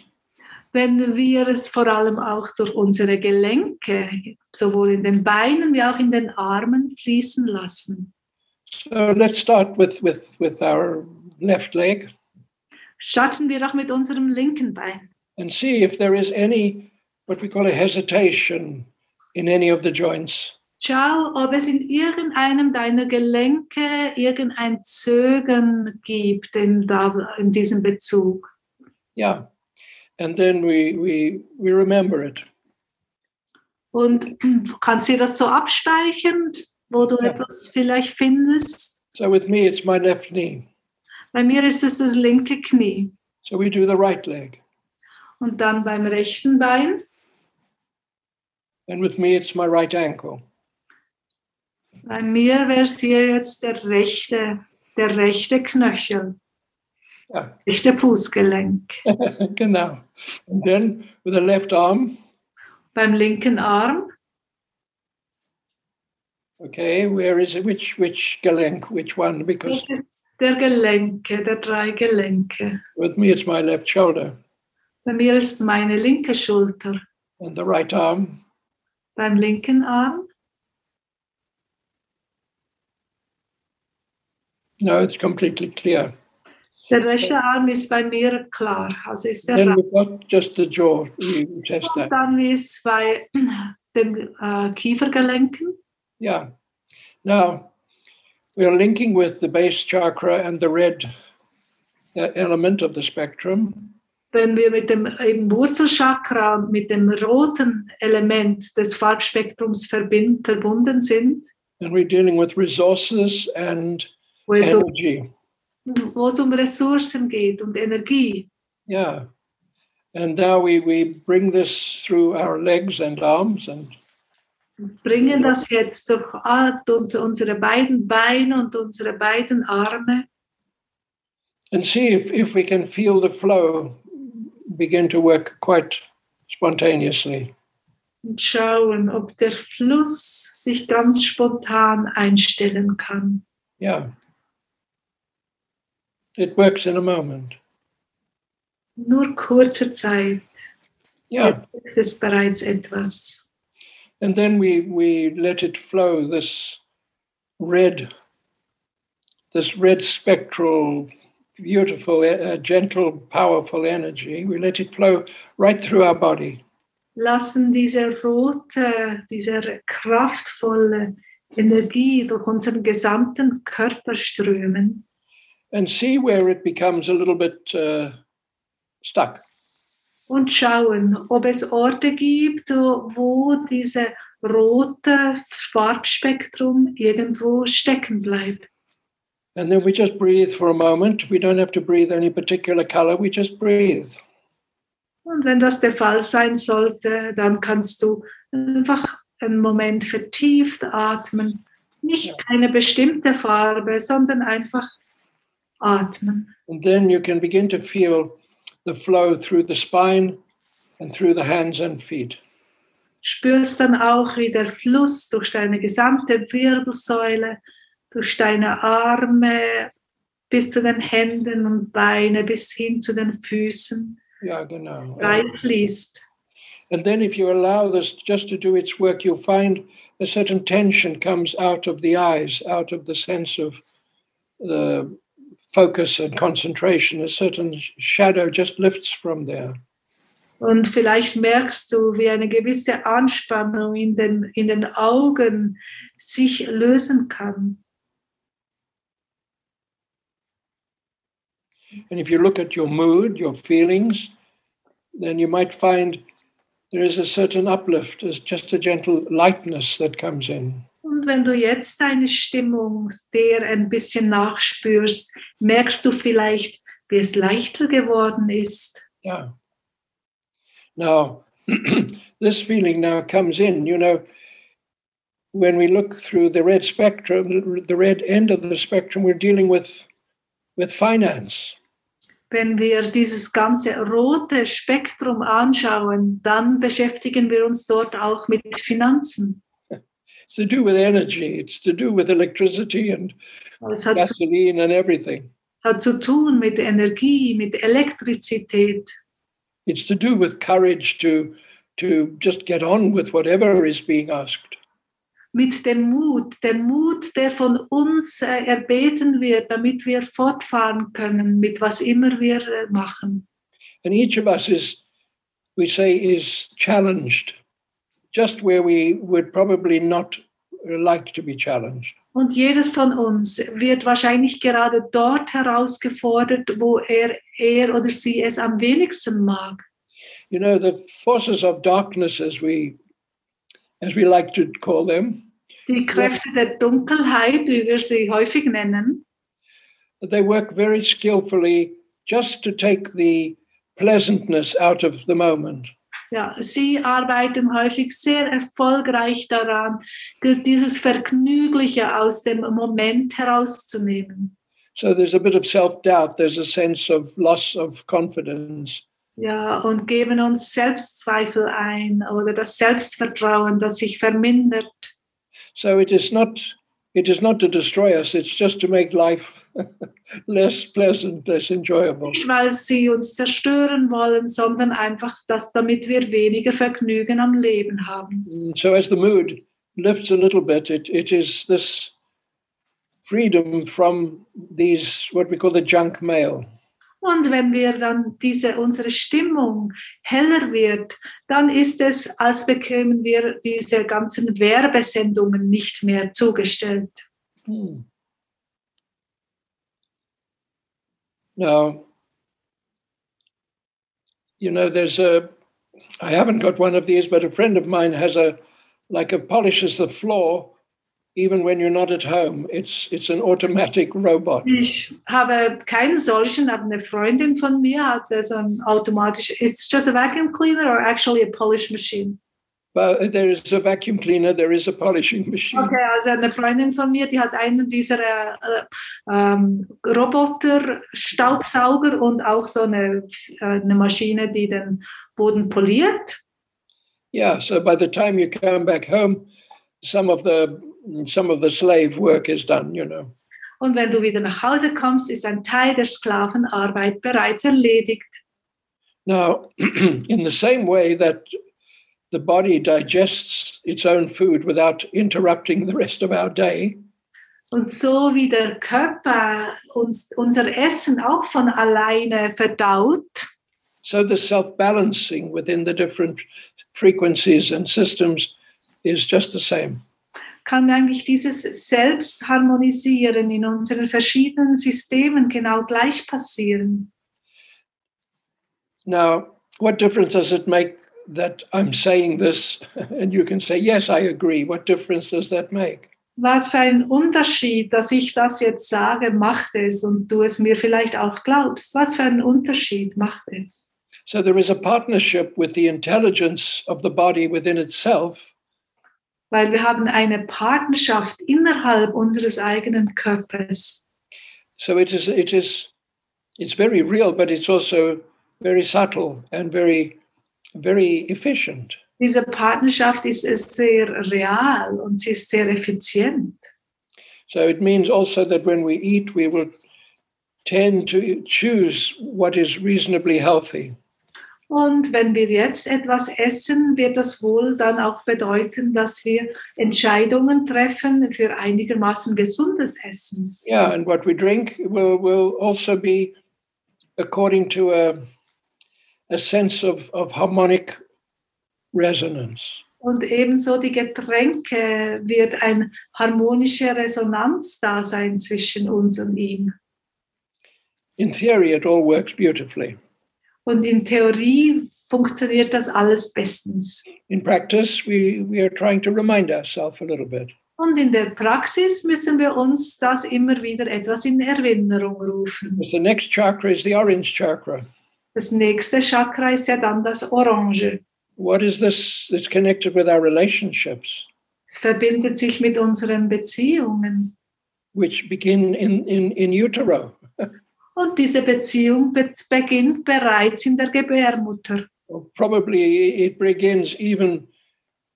wenn wir es vor allem auch durch unsere Gelenke, sowohl in den Beinen wie auch in den Armen fließen lassen. So let's start with, with, with our left leg. Starten wir doch mit unserem linken Bein. And see if there is any, what we call a hesitation in any of the joints. Schau, ob es in irgendeinem deiner Gelenke irgendein Zögern gibt in, in diesem Bezug. Yeah. And then we, we, we remember it. Und kannst du das so abspeichern, wo du Ja. etwas vielleicht findest? So with me, it's my left knee. Bei mir ist es das linke Knie. So we do the right leg. Und dann beim rechten Bein. And with me, it's my right ankle. Bei mir wäre es hier jetzt der rechte, der rechte Knöchel, Ja. rechte Fußgelenk. genau. And then with the left arm, Beim linken Arm, okay, where is it? Which which gelenk? Which one? Because der Gelenke, der drei Gelenke. with me, it's my left shoulder. Bei mir ist meine linke Schulter. And the right arm, Beim linken Arm, no, it's completely clear. Der rechte Arm ist bei mir klar. Also ist der Then got just the jaw. Test Und dann ist bei den äh, Kiefergelenken. Yeah. Now, we are linking with the base chakra and the red uh, element of the spectrum. Wenn wir mit dem im Wurzelchakra mit dem roten Element des Farbspektrums verbind, verbunden sind, And we're dealing with resources and energy. Wo es um Ressourcen geht und Energie. Yeah. And now we, we bring this through our legs and arms and Bringen das jetzt durch unsere beiden Beine und unsere beiden Arme and see if, if we can feel the flow begin to work quite spontaneously. und schauen, ob der Fluss sich ganz spontan einstellen kann. Yeah. It works in a moment. Nur kurze Zeit Yeah. es bereits etwas. And then we, we let it flow, this red, this red spectral, beautiful, uh, gentle, powerful energy. We let it flow right through our body. lassen diese rote, diese kraftvolle Energie durch unseren gesamten Körper strömen and see where it becomes a little bit uh, stuck. und schauen, ob es Orte gibt, wo diese rote Farbspektrum irgendwo stecken bleibt. And then we just breathe for a moment. We don't have to breathe any particular color, we just breathe. Und wenn das der Fall sein sollte, dann kannst du einfach einen Moment vertieft atmen. Nicht eine bestimmte Farbe, sondern einfach atmen. And then you can begin to feel the flow through the spine and through the hands and feet. spürst dann auch, wie der Fluss durch deine gesamte Wirbelsäule, durch deine Arme bis zu den Händen und Beine, bis hin zu den Füßen Yeah, genau. reinfließt. And then if you allow this just to do its work, you'll find a certain tension comes out of the eyes, out of the sense of the focus and concentration. A certain shadow just lifts from there. Und vielleicht merkst du, wie eine gewisse Anspannung in den, in den Augen sich lösen kann. And if you look at your mood, your feelings, then you might find there is a certain uplift, there's just a gentle lightness that comes in. Und wenn du jetzt deine Stimmung der ein bisschen nachspürst, merkst du vielleicht, wie es leichter geworden ist. Yeah. Now, this feeling now comes in, you know, when we look through the red spectrum, the red end of the spectrum, we're dealing with, with finance. Wenn wir dieses ganze rote Spektrum anschauen, dann beschäftigen wir uns dort auch mit Finanzen. It's to do with energy, it's to do with electricity and hat zu, gasoline and everything. es hat zu tun mit Energie, mit Elektrizität. It's to do with courage to, to just get on with whatever is being asked. mit dem Mut, der Mut, der von uns äh, erbeten wird, damit wir fortfahren können mit was immer wir äh, machen. And each of us is, we say, is challenged just where we would probably not like to be challenged. Und jedes von uns wird wahrscheinlich gerade dort herausgefordert, wo er, er oder sie es am wenigsten mag. You know, the forces of darkness, as we, as we like to call them, Die Kräfte der Dunkelheit, wie wir sie häufig nennen, they work very skillfully just to take the pleasantness out of the moment. Ja, sie arbeiten häufig sehr erfolgreich daran, dieses Vergnügliche aus dem Moment herauszunehmen. So there's a bit of self doubt, there's a sense of loss of confidence. Ja, und geben uns Selbstzweifel ein oder das Selbstvertrauen, das sich vermindert. So it is not it is not to destroy us, it's just to make life less pleasant, less enjoyable. Nicht, weil sie uns zerstören wollen, sondern einfach, dass damit wir weniger Vergnügen am Leben haben. And So as the mood lifts a little bit, it, it is this freedom from these what we call the junk mail. Und wenn wir dann diese, unsere Stimmung heller wird, dann ist es, als bekämen wir diese ganzen Werbesendungen nicht mehr zugestellt. Hmm. Now, you know, there's a, I haven't got one of these, but a friend of mine has a, like a polishes the floor even when you're not at home. It's, it's an automatic robot. Ich habe keinen solchen, aber eine Freundin von mir hat so ein ähm, automatisch, it's just a vacuum cleaner or actually a polish machine? But uh, there is a vacuum cleaner, there is a polishing machine. Okay, also eine Freundin von mir, die hat einen dieser äh, ähm, Roboter, Staubsauger und auch so eine, äh, eine Maschine, die den Boden poliert. Yeah, so by the time you come back home, some of the some of the slave work is done, you know. Und wenn du wieder nach Hause kommst, ist ein Teil der Sklavenarbeit bereits erledigt. Now, in the same way that the body digests its own food without interrupting the rest of our day, Und so wie der Körper uns, unser Essen auch von alleine verdaut, so the self-balancing within the different frequencies and systems is just the same. kann eigentlich dieses Selbstharmonisieren in unseren verschiedenen Systemen genau gleich passieren. Now, what difference does it make that I'm saying this and you can say, yes, I agree? What difference does that make? Was für ein Unterschied, dass ich das jetzt sage, macht es und du es mir vielleicht auch glaubst. Was für ein Unterschied macht es? So there is a partnership with the intelligence of the body within itself Weil wir haben eine Partnerschaft innerhalb unseres eigenen Körpers. So it is it is it's very real, but it's also very subtle and very very efficient. Diese Partnerschaft ist ist sehr real und sie ist sehr effizient. So it means also that when we eat, we will tend to choose what is reasonably healthy. Und wenn wir jetzt etwas essen, wird das wohl dann auch bedeuten, dass wir Entscheidungen treffen für einigermaßen gesundes Essen. Yeah, and what we drink will, will also be according to a, a sense of, of harmonic resonance. Und ebenso die Getränke wird eine harmonische Resonanz da sein zwischen uns und ihm. In theory, it all works beautifully. Und in Theorie funktioniert das alles bestens. In practice, we, we are trying to remind ourselves a little bit. Und in der Praxis müssen wir uns das immer wieder etwas in Erinnerung rufen. The next chakra is the orange chakra. Das nächste Chakra ist ja dann das Orange. What is this that's connected with our relationships, Es verbindet sich mit unseren Beziehungen. which begin in, in, in utero? Und diese Beziehung be beginnt bereits in der Gebärmutter. Probably it begins even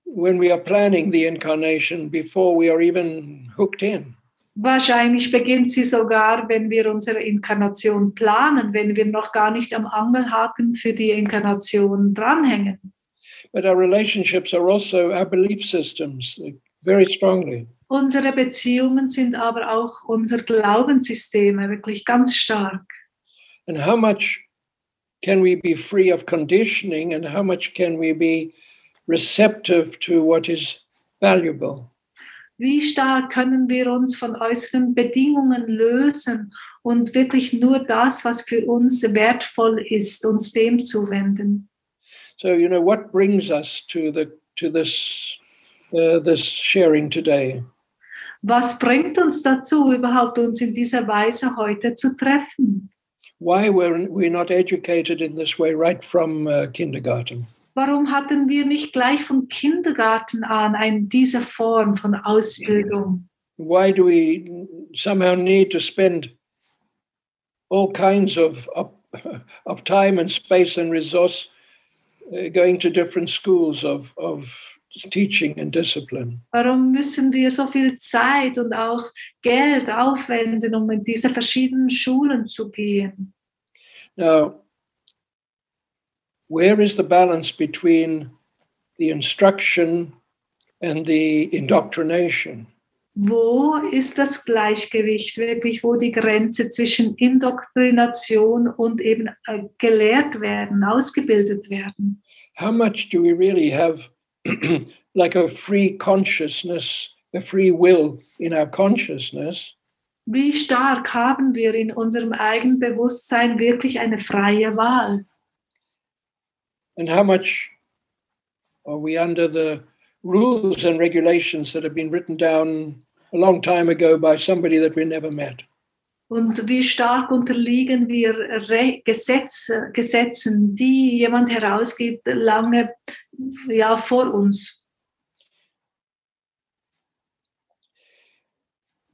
when we are planning the incarnation before we are even hooked in. Wahrscheinlich beginnt sie sogar, wenn wir unsere Inkarnation planen, wenn wir noch gar nicht am Angelhaken für die Inkarnation dranhängen. But our relationships are also our belief systems very strongly. Unsere Beziehungen sind aber auch unser Glaubenssysteme, wirklich ganz stark. And how much can we be free of conditioning and how much can we be receptive to what is valuable? Wie stark können wir uns von äußeren Bedingungen lösen und wirklich nur das, was für uns wertvoll ist, uns dem zuwenden? So you know what brings us to the to this uh, this sharing today. Was bringt uns dazu, überhaupt uns in dieser Weise heute zu treffen? Why were we not educated in this way right from uh, kindergarten? Warum hatten wir nicht gleich vom Kindergarten an ein, diese Form von Ausbildung? Why do we somehow need to spend all kinds of of, of time and space and resource uh, going to different schools of of teaching and discipline? Warum müssen wir so viel Zeit und auch Geld aufwenden, um in diese verschiedenen Schulen zu gehen? Now, where is the balance between the instruction and the indoctrination? Wo ist das Gleichgewicht wirklich, wo die Grenze zwischen Indoktrination und eben äh, gelehrt werden, ausgebildet werden? How much do we really have like a free consciousness, a free will in our consciousness? Wie stark haben wir in unserem eigenen Bewusstsein wirklich eine freie Wahl? And how much are we under the rules and regulations that have been written down a long time ago by somebody that we never met? Und wie stark unterliegen wir Re Gesetz, Gesetzen, die jemand herausgibt, lange ja, vor uns?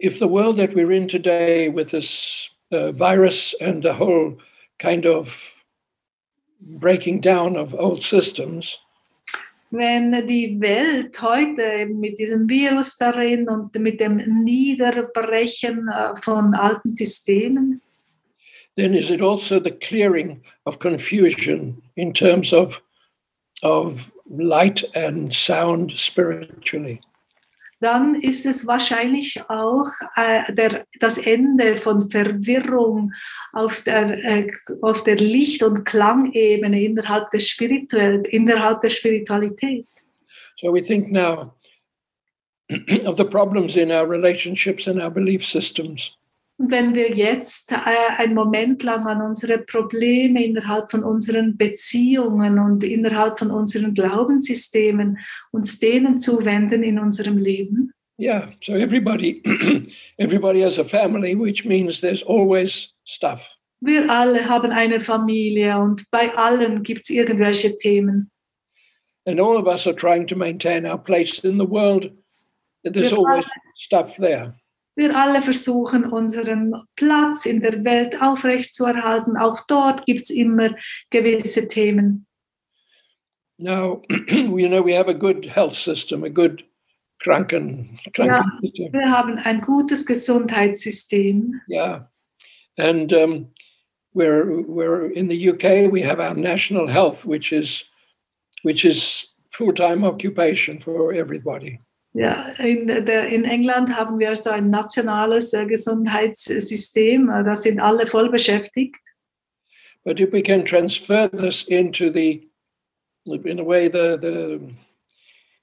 if the world that we're in today with this uh, virus and the whole kind of breaking down of old systems, Wenn die Welt heute mit diesem Virus darin und mit dem Niederbrechen eh, von alten Systemen, then is it also the clearing of confusion in terms of, of light and sound spiritually? Dann ist es wahrscheinlich auch äh, der, das Ende von Verwirrung auf der, äh, auf der Licht- und Klangebene innerhalb, des Spirituell, innerhalb der Spiritualität. So we think now of the problems in our relationships and our belief systems. Und wenn wir jetzt äh, einen Moment lang an unsere Probleme innerhalb von unseren Beziehungen und innerhalb von unseren Glaubenssystemen uns denen zuwenden in unserem Leben, Yeah, so everybody everybody has a family, which means there's always stuff. wir alle haben eine Familie und bei allen gibt es irgendwelche Themen. And all of us are trying to maintain our place in the world. There's always stuff there. Wir alle versuchen, unseren Platz in der Welt aufrechtzuerhalten. Auch dort gibt es immer gewisse Themen. Now, you know, we have a good health system, a good Kranken, Kranken system. Wir haben ein gutes Gesundheitssystem. Yeah. And um, we're we're in the UK we have our national health which is which is full-time occupation for everybody Ja, in, der, in England haben wir so ein nationales äh, Gesundheitssystem, äh, da sind alle voll beschäftigt. but if we can transfer this into the in a way the the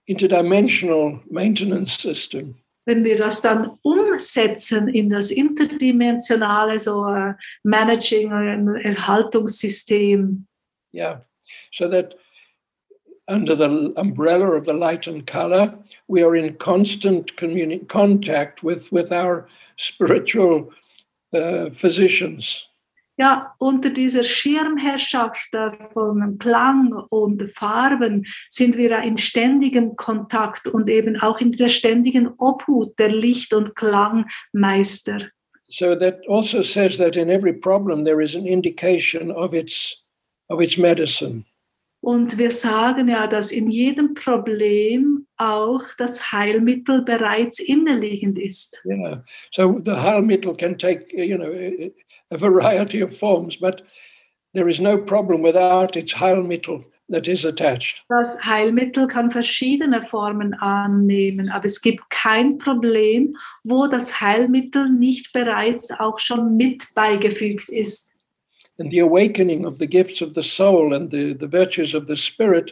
interdimensional maintenance system Wenn wir das dann umsetzen in das interdimensionale so äh, Managing, äh, Erhaltungssystem, yeah so that under the umbrella of the light and color we are in constant communi- contact with with our spiritual uh, physicians ja, unter dieser Schirmherrschaft äh, von Klang und Farben sind wir in ständigem Kontakt und eben auch in der ständigen Obhut der Licht- und Klangmeister. so that also says that in every problem there is an indication of its of its medicine Und wir sagen ja, dass in jedem Problem auch das Heilmittel bereits inneliegend ist. yeah so the heilmittel can take you know a- variety of forms but there is no problem without its heilmittel that is attached Das Heilmittel kann verschiedene Formen annehmen, aber es gibt kein Problem, wo das Heilmittel nicht bereits auch schon mit beigefügt ist. And the awakening of the gifts of the soul and the, the virtues of the spirit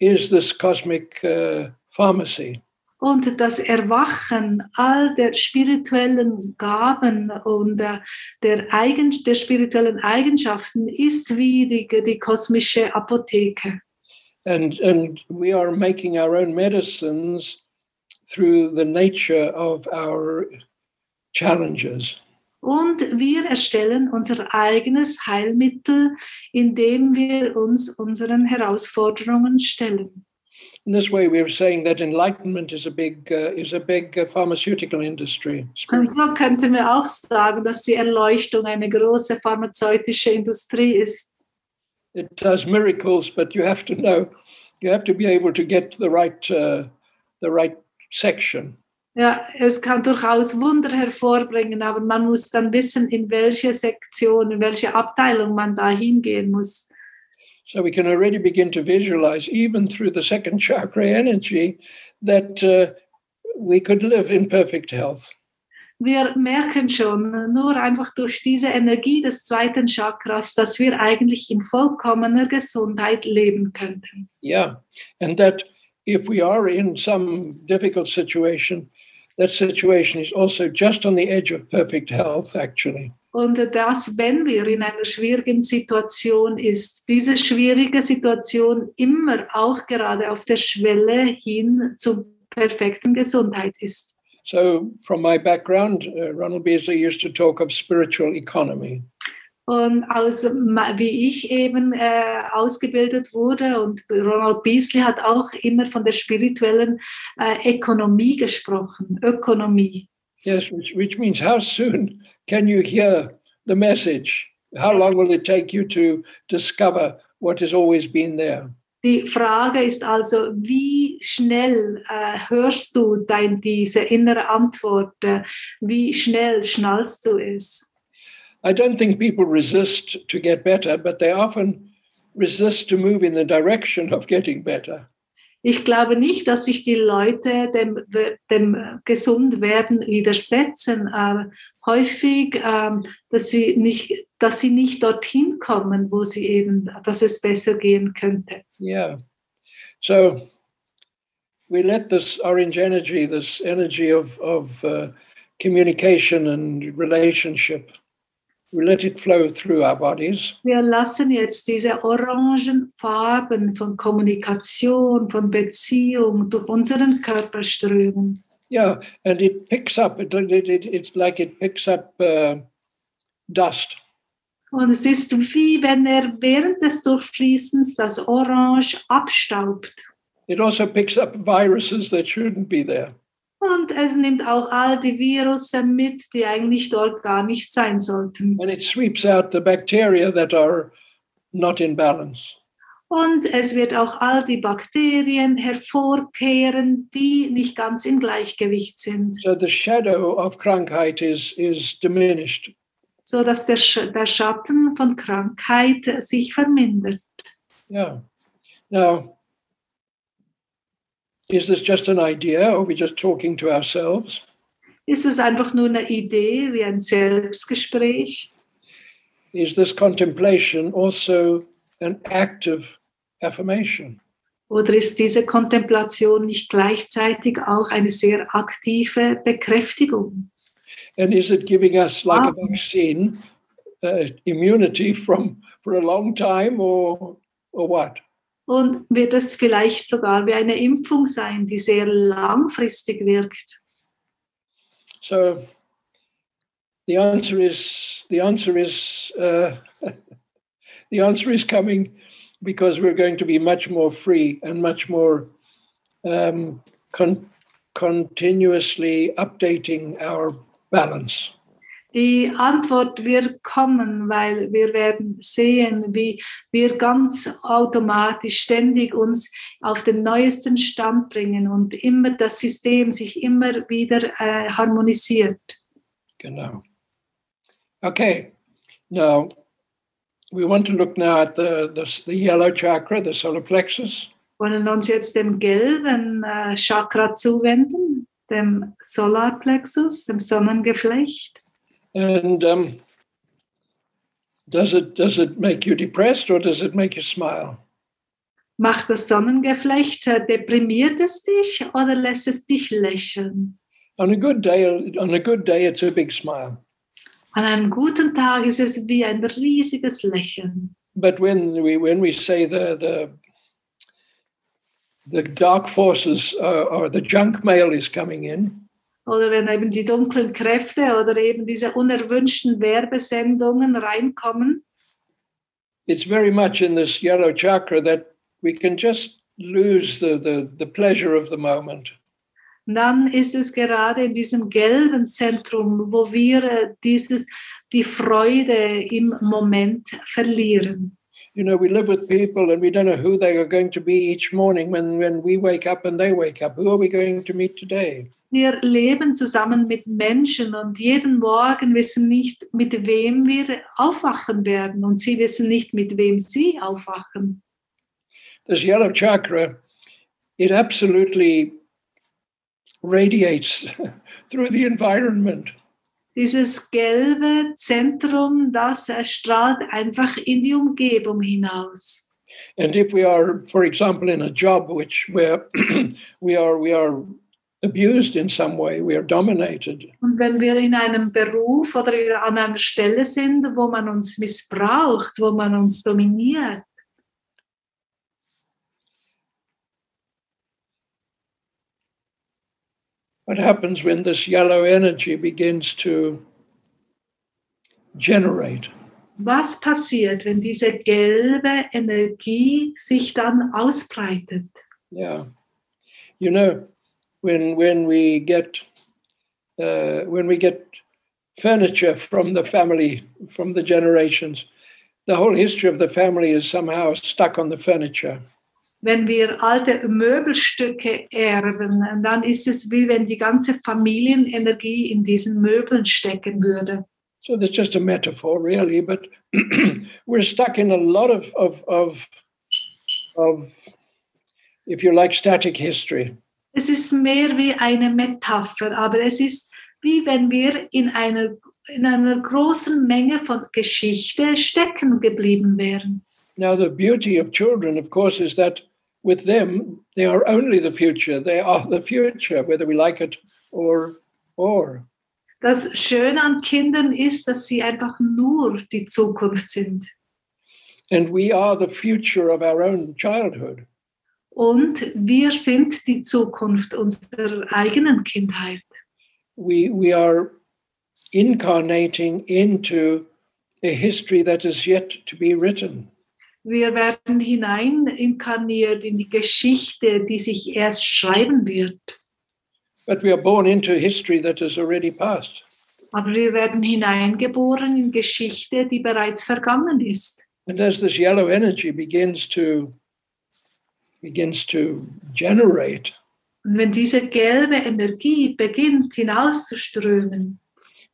is this cosmic uh, pharmacy Und das Erwachen all der spirituellen Gaben und der, der, Eigen, der spirituellen Eigenschaften ist wie die, die kosmische Apotheke. and and we are making our own medicines through the nature of our challenges Und wir erstellen unser eigenes Heilmittel, indem wir uns unseren Herausforderungen stellen. in this way we are saying that enlightenment is a big uh, is a big uh, pharmaceutical industry Und so könnten wir auch sagen, dass die Erleuchtung eine große pharmazeutische Industrie ist. it does miracles but you have to know you have to be able to get the right uh, the right section Ja, es kann durchaus Wunder hervorbringen, aber man muss dann wissen, in welche Sektion, in welche Abteilung man da hingehen muss. So we can already begin to visualize, even through the second chakra energy, that uh, we could live in perfect health. Wir merken schon, nur einfach durch diese Energie des zweiten Chakras, dass wir eigentlich in vollkommener Gesundheit leben könnten. Yeah. And that if we are in some difficult situation, that situation is also just on the edge of perfect health, actually. Und dass, wenn wir in einer schwierigen Situation ist, diese schwierige Situation immer auch gerade auf der Schwelle hin zur perfekten Gesundheit ist. So, from my background, uh, Ronald Beasley used to talk of spiritual economy. Und aus, wie ich eben äh, ausgebildet wurde, und Ronald Beasley hat auch immer von der spirituellen äh, Ökonomie gesprochen, Ökonomie. Yes, which, which means how soon can you hear the message? How long will it take you to discover what has always been there? Die Frage ist also, wie schnell äh, hörst du dein, diese innere Antwort? Äh, wie schnell schnallst du es? I don't think people resist to get better, but they often resist to move in the direction of getting better. Ich glaube nicht, dass sich die Leute dem, dem Gesundwerden widersetzen. Äh, häufig, ähm, dass, sie nicht, dass sie nicht dorthin kommen, wo sie eben, dass es besser gehen könnte. Yeah. So we let this orange energy, this energy of, of uh, communication and relationship, we let it flow through our bodies. Wir lassen jetzt diese orangen Farben von Kommunikation, von Beziehung durch unseren Körper strömen. Yeah, and it picks up. It, it, it, it's like it picks up uh, dust. Und es ist wie wenn er während des Durchfließens das Orange abstaubt. It also picks up viruses that shouldn't be there. Und es nimmt auch all die Virusse mit, die eigentlich dort gar nicht sein sollten. And it sweeps out the bacteria that are not in balance. Und es wird auch all die Bakterien hervorkehren, die nicht ganz im Gleichgewicht sind. So the shadow of Krankheit is, is diminished. so dass der, Sch der Schatten von Krankheit sich vermindert. Yeah. Now, is this just an idea or are we just talking to ourselves? Ist es einfach nur eine Idee, wie ein Selbstgespräch? Is this contemplation also an active affirmation? Oder ist diese Kontemplation nicht gleichzeitig auch eine sehr aktive Bekräftigung? And is it giving us, like a Ah. vaccine, uh, immunity from for a long time or, or what? Und wird es vielleicht sogar wie eine Impfung sein, die sehr langfristig wirkt? So the answer is the answer is uh, the answer is coming because we're going to be much more free and much more um, con- continuously updating our balance. Die Antwort wird kommen, weil wir werden sehen, wie wir ganz automatisch ständig uns auf den neuesten Stand bringen und immer das System sich immer wieder äh, harmonisiert. Genau. Okay. Now we want to look now at the, the the yellow chakra, the solar plexus. wollen uns jetzt dem gelben äh, Chakra zuwenden, dem Solarplexus, dem Sonnengeflecht. And um, does it does it make you depressed or does it make you smile? Macht das Sonnengeflecht, äh, deprimiert es dich oder lässt es dich lächeln? On a good day, on a good day, it's a big smile. An einem guten Tag ist es wie ein riesiges Lächeln. But when we when we say the the the dark forces uh, or the junk mail is coming in, Oder wenn eben die dunklen Kräfte oder eben diese unerwünschten Werbesendungen reinkommen, it's very much in this yellow chakra that we can just lose the the, the pleasure of the moment. dann ist es gerade in diesem gelben Zentrum, wo wir äh, dieses, die Freude im Moment verlieren. You know, we live with people and we don't know who they are going to be each morning when, when we wake up and they wake up. Who are we going to meet today? Wir leben zusammen mit Menschen und jeden Morgen wissen nicht, mit wem wir aufwachen werden und sie wissen nicht, mit wem sie aufwachen. This yellow chakra, it absolutely radiates through the environment. Dieses gelbe Zentrum, das äh, strahlt einfach in die Umgebung hinaus. And if we are, for example, in a job which where we are we are abused in some way, we are dominated, Und wenn wir in einem Beruf oder an einer Stelle sind, wo man uns missbraucht, wo man uns dominiert, what happens when this yellow energy begins to generate? was passiert, wenn diese gelbe Energie sich dann ausbreitet? Yeah, you know, when when we get uh, when we get furniture from the family from the generations, the whole history of the family is somehow stuck on the furniture. Wenn wir alte Möbelstücke erben, dann ist es wie wenn die ganze Familienenergie in diesen Möbeln stecken würde. So that's just a metaphor, really. But we're stuck in a lot of of of of, if you like, static history. Es ist mehr wie eine Metapher, aber es ist wie wenn wir in einer, in einer großen Menge von Geschichte stecken geblieben wären. Now, the beauty of children, of course, is that with them, they are only the future. They are the future, whether we like it or or. Das Schöne an Kindern ist, dass sie einfach nur die Zukunft sind. And we are the future of our own childhood. Und wir sind die Zukunft unserer eigenen Kindheit. We we are incarnating into a history that is yet to be written. Wir werden hinein inkarniert in die Geschichte, die sich erst schreiben wird. But we are born into history that has already passed. Aber wir werden hineingeboren in Geschichte, die bereits vergangen ist. And as this yellow energy begins to begins to generate, Und wenn diese gelbe Energie beginnt hinauszuströmen,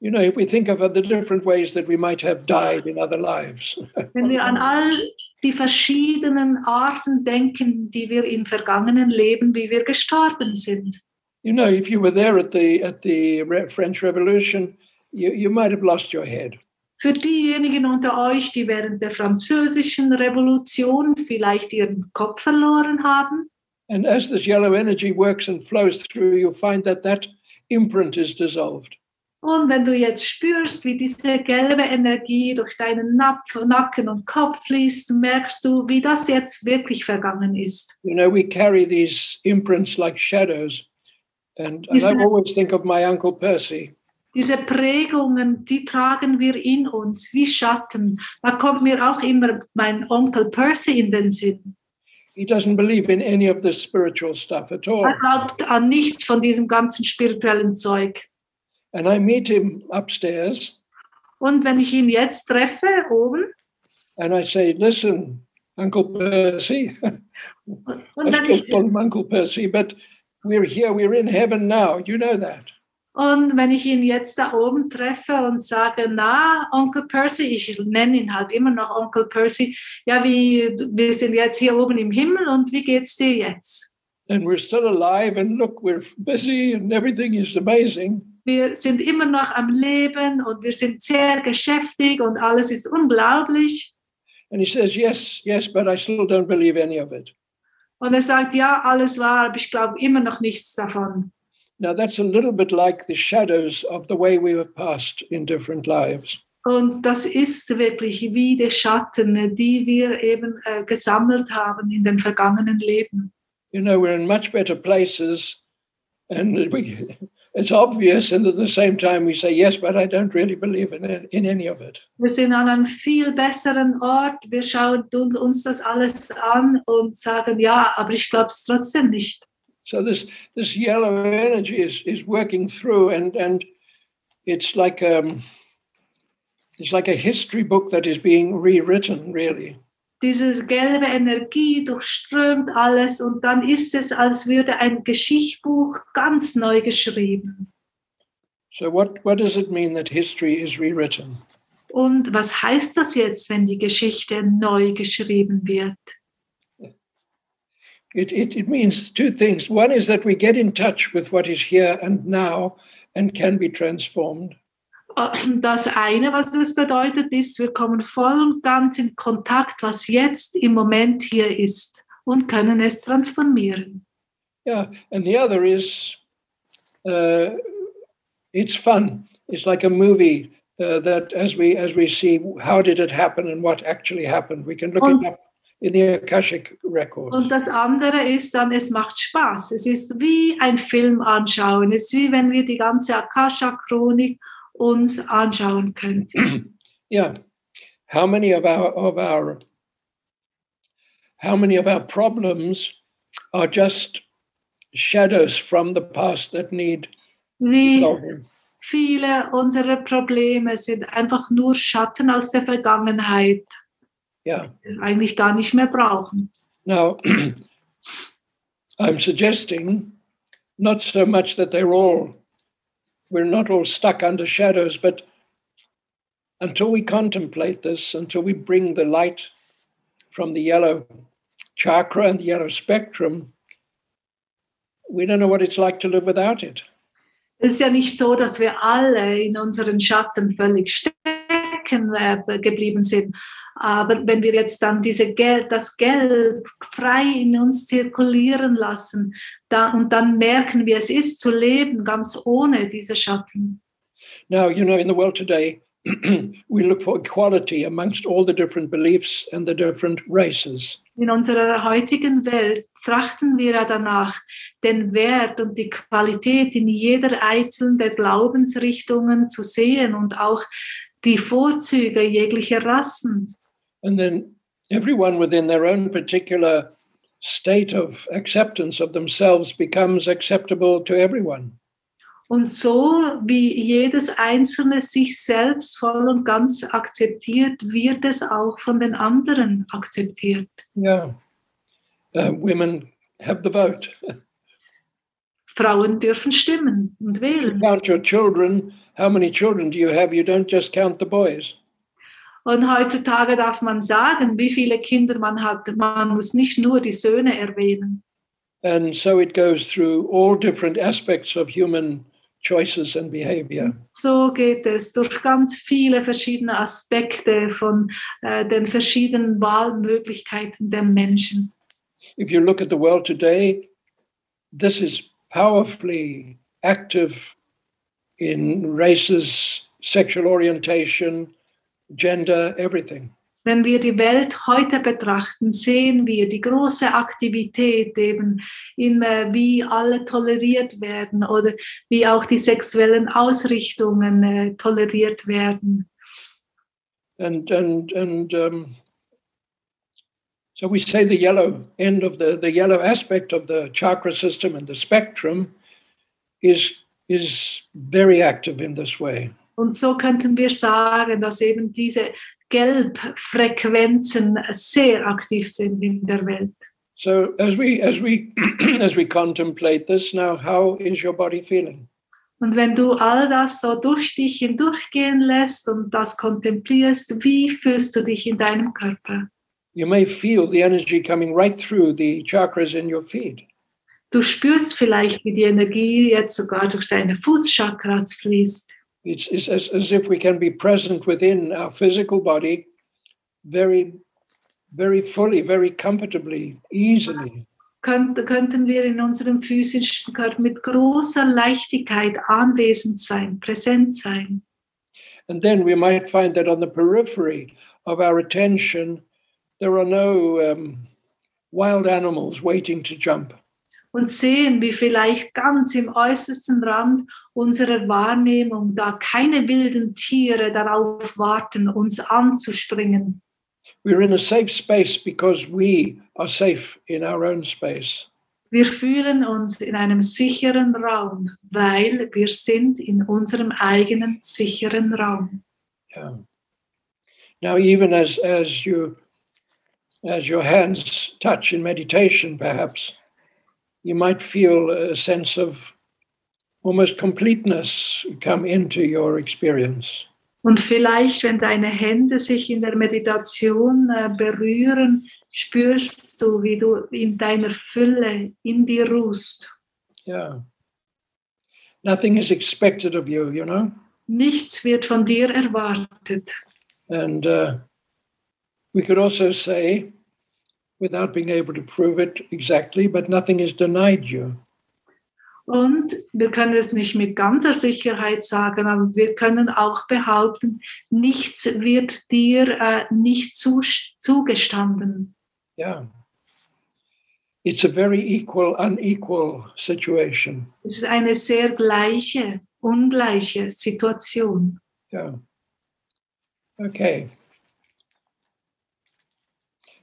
You know, if we think of the different ways that we might have died in other lives, Wenn wir an all die verschiedenen Arten denken, die wir im vergangenen Leben, wie wir gestorben sind. you know, if you were there at the at the Re- French Revolution, you, you might have lost your head. Für diejenigen unter euch, die während der französischen Revolution vielleicht ihren Kopf verloren haben, And as this yellow energy works and flows through, you'll find that that imprint is dissolved. Und wenn du jetzt spürst, wie diese gelbe Energie durch deinen Napf, Nacken und Kopf fließt, merkst du, wie das jetzt wirklich vergangen ist. You know, we carry these imprints like shadows. And, and Is I always think of my Uncle Percy. Diese Prägungen, die tragen wir in uns wie Schatten. Da kommt mir auch immer mein Onkel Percy in den Sinn. He doesn't believe in any of this spiritual stuff at all. Er glaubt an nichts von diesem ganzen spirituellen Zeug. And I meet him upstairs Und wenn ich ihn jetzt treffe oben, and I say, Listen, Uncle Percy, und I still ich, call him Uncle Percy, but we're here, we're in heaven now. You know that. und wenn ich ihn jetzt da oben treffe und sage, na, Onkel Percy, ich nenne ihn halt immer noch Onkel Percy, ja, wie, wir sind jetzt hier oben im Himmel und wie geht's dir jetzt? And we're still alive, and look, we're busy, and everything is amazing. Wir sind immer noch am Leben und wir sind sehr geschäftig und alles ist unglaublich. And he says, Yes, yes, but I still don't believe any of it. Und er sagt, ja, alles wahr, aber ich glaube immer noch nichts davon. Now, that's a little bit like the shadows of the way we have passed in different lives. Und das ist wirklich wie die Schatten, die wir eben äh, gesammelt haben in den vergangenen Leben. You know, we're in much better places, and we, it's obvious, and at the same time, we say, Yes, but I don't really believe in, it, in any of it. Wir sind an einem viel besseren Ort. Wir schauen uns, das alles an und sagen, ja, aber ich glaube es trotzdem nicht. So this this yellow energy is is working through, and and it's like um, it's like a history book that is being rewritten, really. Diese gelbe Energie durchströmt alles und dann ist es, als würde ein Geschichtsbuch ganz neu geschrieben. So what what does it mean that history is rewritten? Und was heißt das jetzt, wenn die Geschichte neu geschrieben wird? It, it it means two things. One is that we get in touch with what is here and now and can be transformed. Das eine, was das bedeutet, ist, wir kommen voll und ganz in Kontakt, was jetzt im Moment hier ist und können es transformieren. Yeah, and the other is uh, it's fun. It's like a movie uh, that as we as we see how did it happen and what actually happened, we can look Und- it up in the Akashic records. Und das andere ist dann, es macht Spaß. Es ist wie ein Film anschauen. Es ist wie wenn wir die ganze Akasha-Chronik uns anschauen könnten. yeah, how many of our of our how many of our problems are just shadows from the past that need Wie solving? viele unserer Probleme sind einfach nur Schatten aus der Vergangenheit, Yeah. die wir eigentlich gar nicht mehr brauchen. Now, I'm suggesting not so much that they're all, we're not all stuck under shadows, but until we contemplate this, until we bring the light from the yellow chakra and the yellow spectrum, we don't know what it's like to live without it. Stecken äh, geblieben sind. Aber wenn wir jetzt dann diese Gel das Gelb frei in uns zirkulieren lassen da, und dann merken, wie es ist zu leben, ganz ohne diese Schatten. Now, you know, in the world today, we look for equality amongst all the different beliefs and the different races. In unserer heutigen Welt trachten wir danach, den Wert und die Qualität in jeder einzelnen der Glaubensrichtungen zu sehen und auch die Vorzüge jeglicher Rassen. and then everyone within their own particular state of acceptance of themselves becomes acceptable to everyone. Und so wie jedes Einzelne sich selbst voll und ganz akzeptiert, wird es auch von den anderen akzeptiert. Yeah. Uh, women have the vote. Frauen dürfen stimmen und wählen. count your children. How many children do you have? You don't just count the boys. Und heutzutage darf man sagen, wie viele Kinder man hat. Man muss nicht nur die Söhne erwähnen. And so it goes through all different aspects of human choices and behavior. So geht es durch ganz viele verschiedene Aspekte von äh, den verschiedenen Wahlmöglichkeiten der Menschen. If you look at the world today, this is powerfully active in races, sexual orientation, gender, everything. Wenn wir die Welt heute betrachten, sehen wir die große Aktivität eben in äh, wie alle toleriert werden oder wie auch die sexuellen Ausrichtungen äh, toleriert werden. And and and um, so we say the yellow end of the the yellow aspect of the chakra system and the spectrum is is very active in this way. Und so könnten wir sagen, dass eben diese Gelbfrequenzen sehr aktiv sind in der Welt. So as we as we as we contemplate this now, how is your body feeling? Und wenn du all das so durch dich hindurchgehen lässt und das kontemplierst, wie fühlst du dich in deinem Körper? You may feel the energy coming right through the chakras in your feet. Du spürst vielleicht, wie die Energie jetzt sogar durch deine Fußchakras fließt. It's, it's as, as if we can be present within our physical body very, very fully, very comfortably, easily. Könnt, könnten wir in unserem physischen Körper mit großer Leichtigkeit anwesend sein, präsent sein. And then we might find that on the periphery of our attention, there are no um, wild animals waiting to jump. und sehen, wie vielleicht ganz im äußersten Rand unserer Wahrnehmung da keine wilden Tiere darauf warten, uns anzuspringen. We're in a safe space because we are safe in our own space. Wir fühlen uns in einem sicheren Raum, weil wir sind in unserem eigenen sicheren Raum. Yeah. Now, even as as you as your hands touch in meditation, perhaps you might feel a sense of almost completeness come into your experience. Und vielleicht, wenn deine Hände sich in der Meditation äh, berühren, spürst du, wie du in deiner Fülle in dir ruhst. Yeah. Nothing is expected of you, you know. Nichts wird von dir erwartet. And uh, we could also say, without being able to prove it exactly, but nothing is denied you. Und wir können es nicht mit ganzer Sicherheit sagen, aber wir können auch behaupten, nichts wird dir äh, nicht zu, zugestanden. Yeah. It's a very equal, unequal situation. Es ist eine sehr gleiche, ungleiche Situation. Yeah. Okay.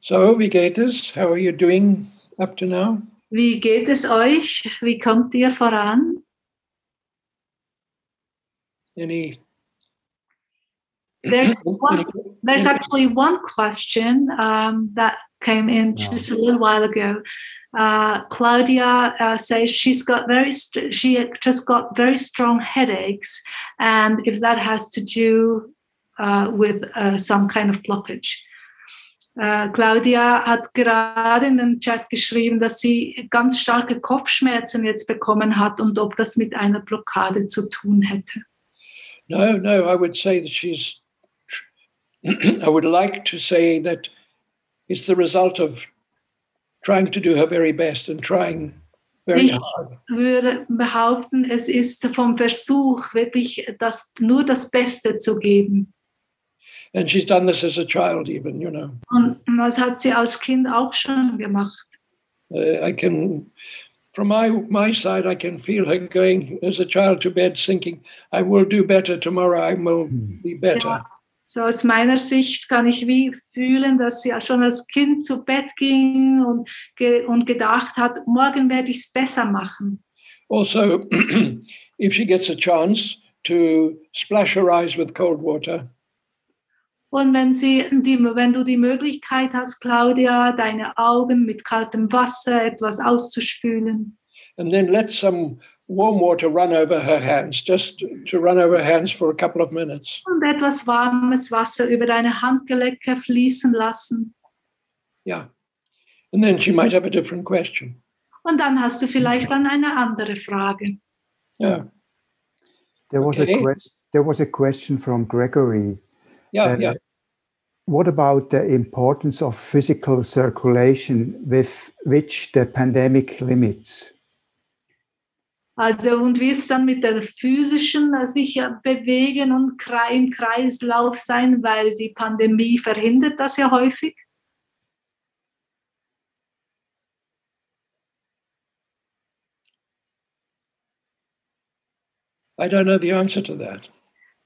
So, wie geht es? How are you doing up to now? Wie geht es euch? Wie kommt ihr voran? Any? There's one, there's actually one question um, that came in just a little while ago. Uh, Claudia uh, says she's got very st- she just got very strong headaches, and if that has to do uh, with uh, some kind of blockage. Äh, Claudia hat gerade in den Chat geschrieben, dass sie ganz starke Kopfschmerzen jetzt bekommen hat und ob das mit einer Blockade zu tun hätte. No, no, I would say that she's, I would like to say that it's the result of trying to do her very best and trying very Ich hard. würde behaupten, es ist vom Versuch, wirklich das, nur das Beste zu geben. And she's done this as a child, even, you know. Und das hat sie als Kind auch schon gemacht. Uh, I can, from my, my side, I can feel her going as a child to bed thinking, I will do better tomorrow, I will be better. Ja. So aus meiner Sicht kann ich wie fühlen, dass sie schon als Kind zu Bett ging und, ge und gedacht hat, morgen werde ich es besser machen. Also, if she gets a chance to splash her eyes with cold water, Und wenn, sie die, wenn du die Möglichkeit hast, Claudia, deine Augen mit kaltem Wasser etwas auszuspülen and then let some warm water run over her hands, just to run over her hands for a couple of minutes. Und etwas warmes Wasser über deine Handgelenke fließen lassen. Yeah. And then she might have a different question. Und dann hast du vielleicht dann eine andere Frage. Yeah. There was Okay. a question. There was a question from Gregory. Yeah. Uh, yeah. What about the importance of physical circulation with which the pandemic limits? Also, und wie es dann mit der physischen äh, sich äh, bewegen und krei- im Kreislauf sein, weil die Pandemie verhindert das ja häufig. I don't know the answer to that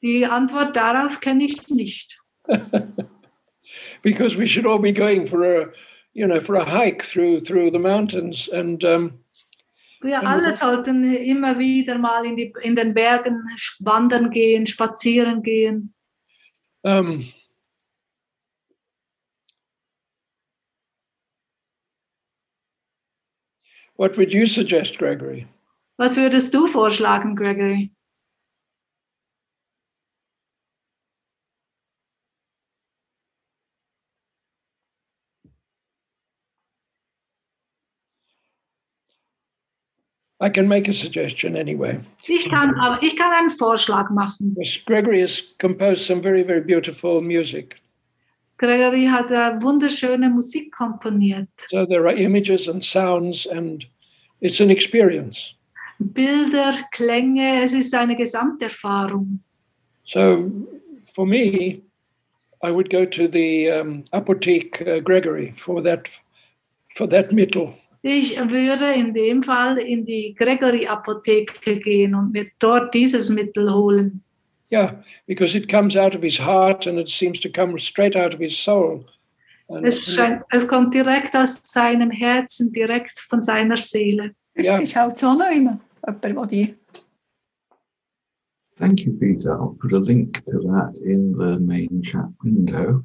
Die Antwort darauf kenne ich nicht. because we should all be going for a, you know, for a hike through through the mountains and. Um, Wir alle sollten immer wieder mal in, die, in den Bergen wandern gehen, spazieren gehen. um, what would you suggest, Gregory? Was würdest du vorschlagen, Gregory? I can make a suggestion anyway. Ich kann, aber ich kann einen Vorschlag machen. Gregory has composed some very, very beautiful music. Gregory hat äh, wunderschöne Musik komponiert. So there are images and sounds, and it's an experience. Bilder, Klänge, es ist eine Gesamterfahrung. So for me, I would go to the um, Apotheke uh, Gregory for that for that mittel. Ich würde in dem Fall in die Gregory-Apotheke gehen und mir dort dieses Mittel holen. Yeah, because it comes out of his heart and it seems to come straight out of his soul. And, Es, scheint, es kommt direkt aus seinem Herzen, direkt von seiner Seele. Es Ja. ist halt so noch immer jemand, die Thank you, Peter. I'll put a link to that in the main chat window.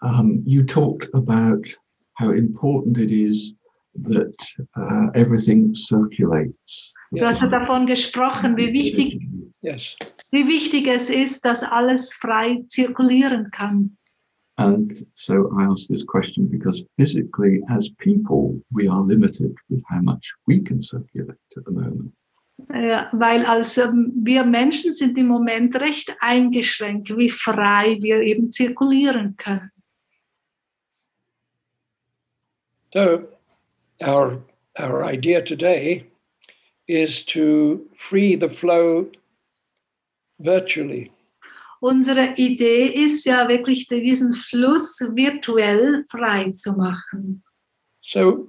Um, you talked about how important it is that uh, everything circulates. Du hast ja davon gesprochen, wie wichtig, yes, wie wichtig es ist, dass alles frei zirkulieren kann. And so I ask this question because physically, as people, we are limited with how much we can circulate at the moment. Äh, weil als ähm, wir Menschen sind im Moment recht eingeschränkt, wie frei wir eben zirkulieren können. So our our idea today is to free the flow virtually. Unsere Idee ist ja wirklich, diesen Fluss virtuell frei zu machen. So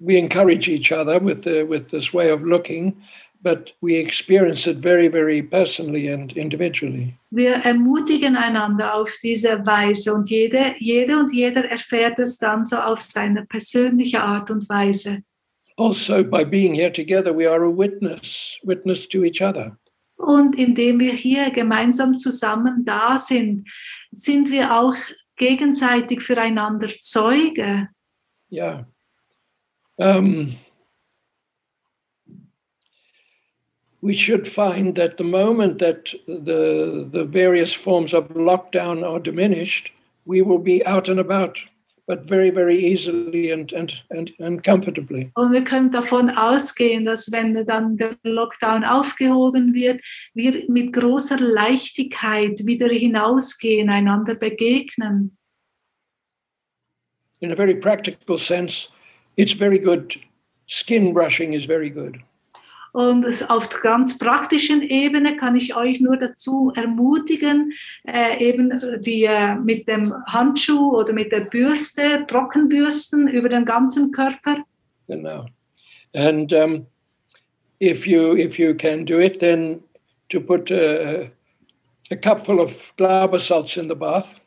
we encourage each other with the, with this way of looking, but we experience it very, very personally and individually. Wir ermutigen einander auf diese Weise und jede, jede und jeder erfährt es dann so auf seine persönliche Art und Weise. Also, by being here together, we are a witness, witness to each other. Und indem wir hier gemeinsam zusammen da sind, sind wir auch gegenseitig füreinander Zeuge. Yeah. Um, we should find that the moment that the the various forms of lockdown are diminished, we will be out and about, but very, very easily and and and, and comfortably. Und wir können davon ausgehen, dass wenn dann der Lockdown aufgehoben wird, wir mit großer Leichtigkeit wieder hinausgehen, einander begegnen. In a very practical sense, it's very good. Skin brushing is very good. Und auf der ganz praktischen Ebene kann ich euch nur dazu ermutigen, äh, eben die äh, mit dem Handschuh oder mit der Bürste, Trockenbürsten über den ganzen Körper. Genau. And um, if you if you can do it, then to put a, a cupful of Glauber in the bath,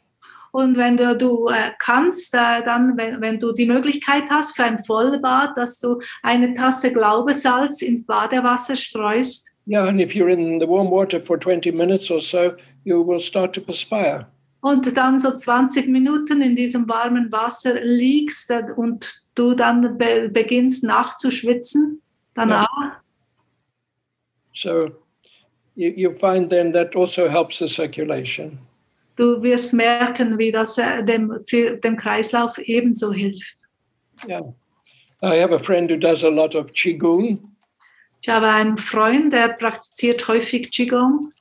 Und wenn du, du äh, kannst, äh, dann, wenn, wenn du die Möglichkeit hast für ein Vollbad, dass du eine Tasse Glaubesalz ins Badewasser streust. yeah, and if you're in the warm water for 20 minutes or so, you will start to perspire. Und dann so 20 Minuten in diesem warmen Wasser liegst äh, und du dann be beginnst nachzuschwitzen danach. So you, you find then that also helps the circulation. Du wirst merken, wie das äh, dem, dem Kreislauf ebenso hilft. Yeah. I have a friend who does a lot of Qigong, Ich habe einen Freund, der praktiziert häufig Qigong.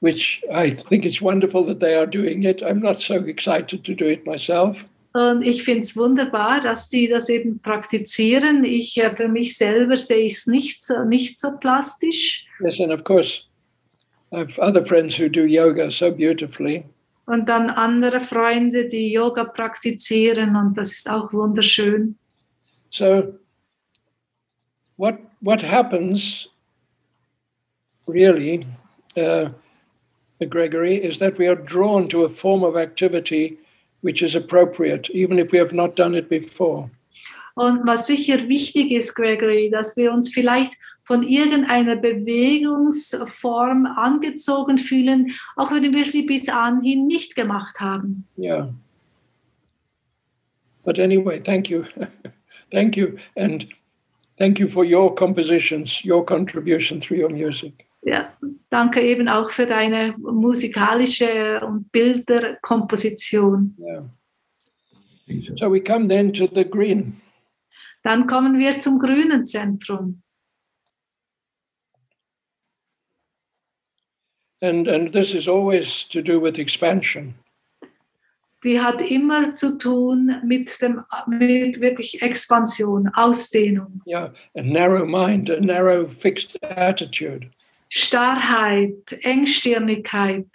which I think it's wonderful that they are doing it. I'm not so excited to do it myself. Und ich finde es wunderbar, dass die das eben praktizieren. Ich, äh, für mich selber sehe ich es nicht so, nicht so plastisch. Yes, and of course, I have other friends who do yoga so beautifully. Und dann andere Freunde, die Yoga praktizieren und das ist auch wunderschön. So, what what happens really, uh, Gregory, is that we are drawn to a form of activity which is appropriate, even if we have not done it before. Und was sicher wichtig ist, Gregory, dass wir uns vielleicht von irgendeiner Bewegungsform angezogen fühlen, auch wenn wir sie bis anhin nicht gemacht haben. Yeah. But anyway, thank you, thank you, and thank you for your compositions, your contribution through your music. Ja, danke eben auch für deine musikalische und Bilderkomposition. Yeah. So we come then to the green. Dann kommen wir zum grünen Zentrum. And, and this is always to do with expansion. Die hat immer zu tun mit, dem, mit wirklich Expansion, Ausdehnung, Yeah, a narrow mind, a narrow fixed attitude, Starrheit, Engstirnigkeit.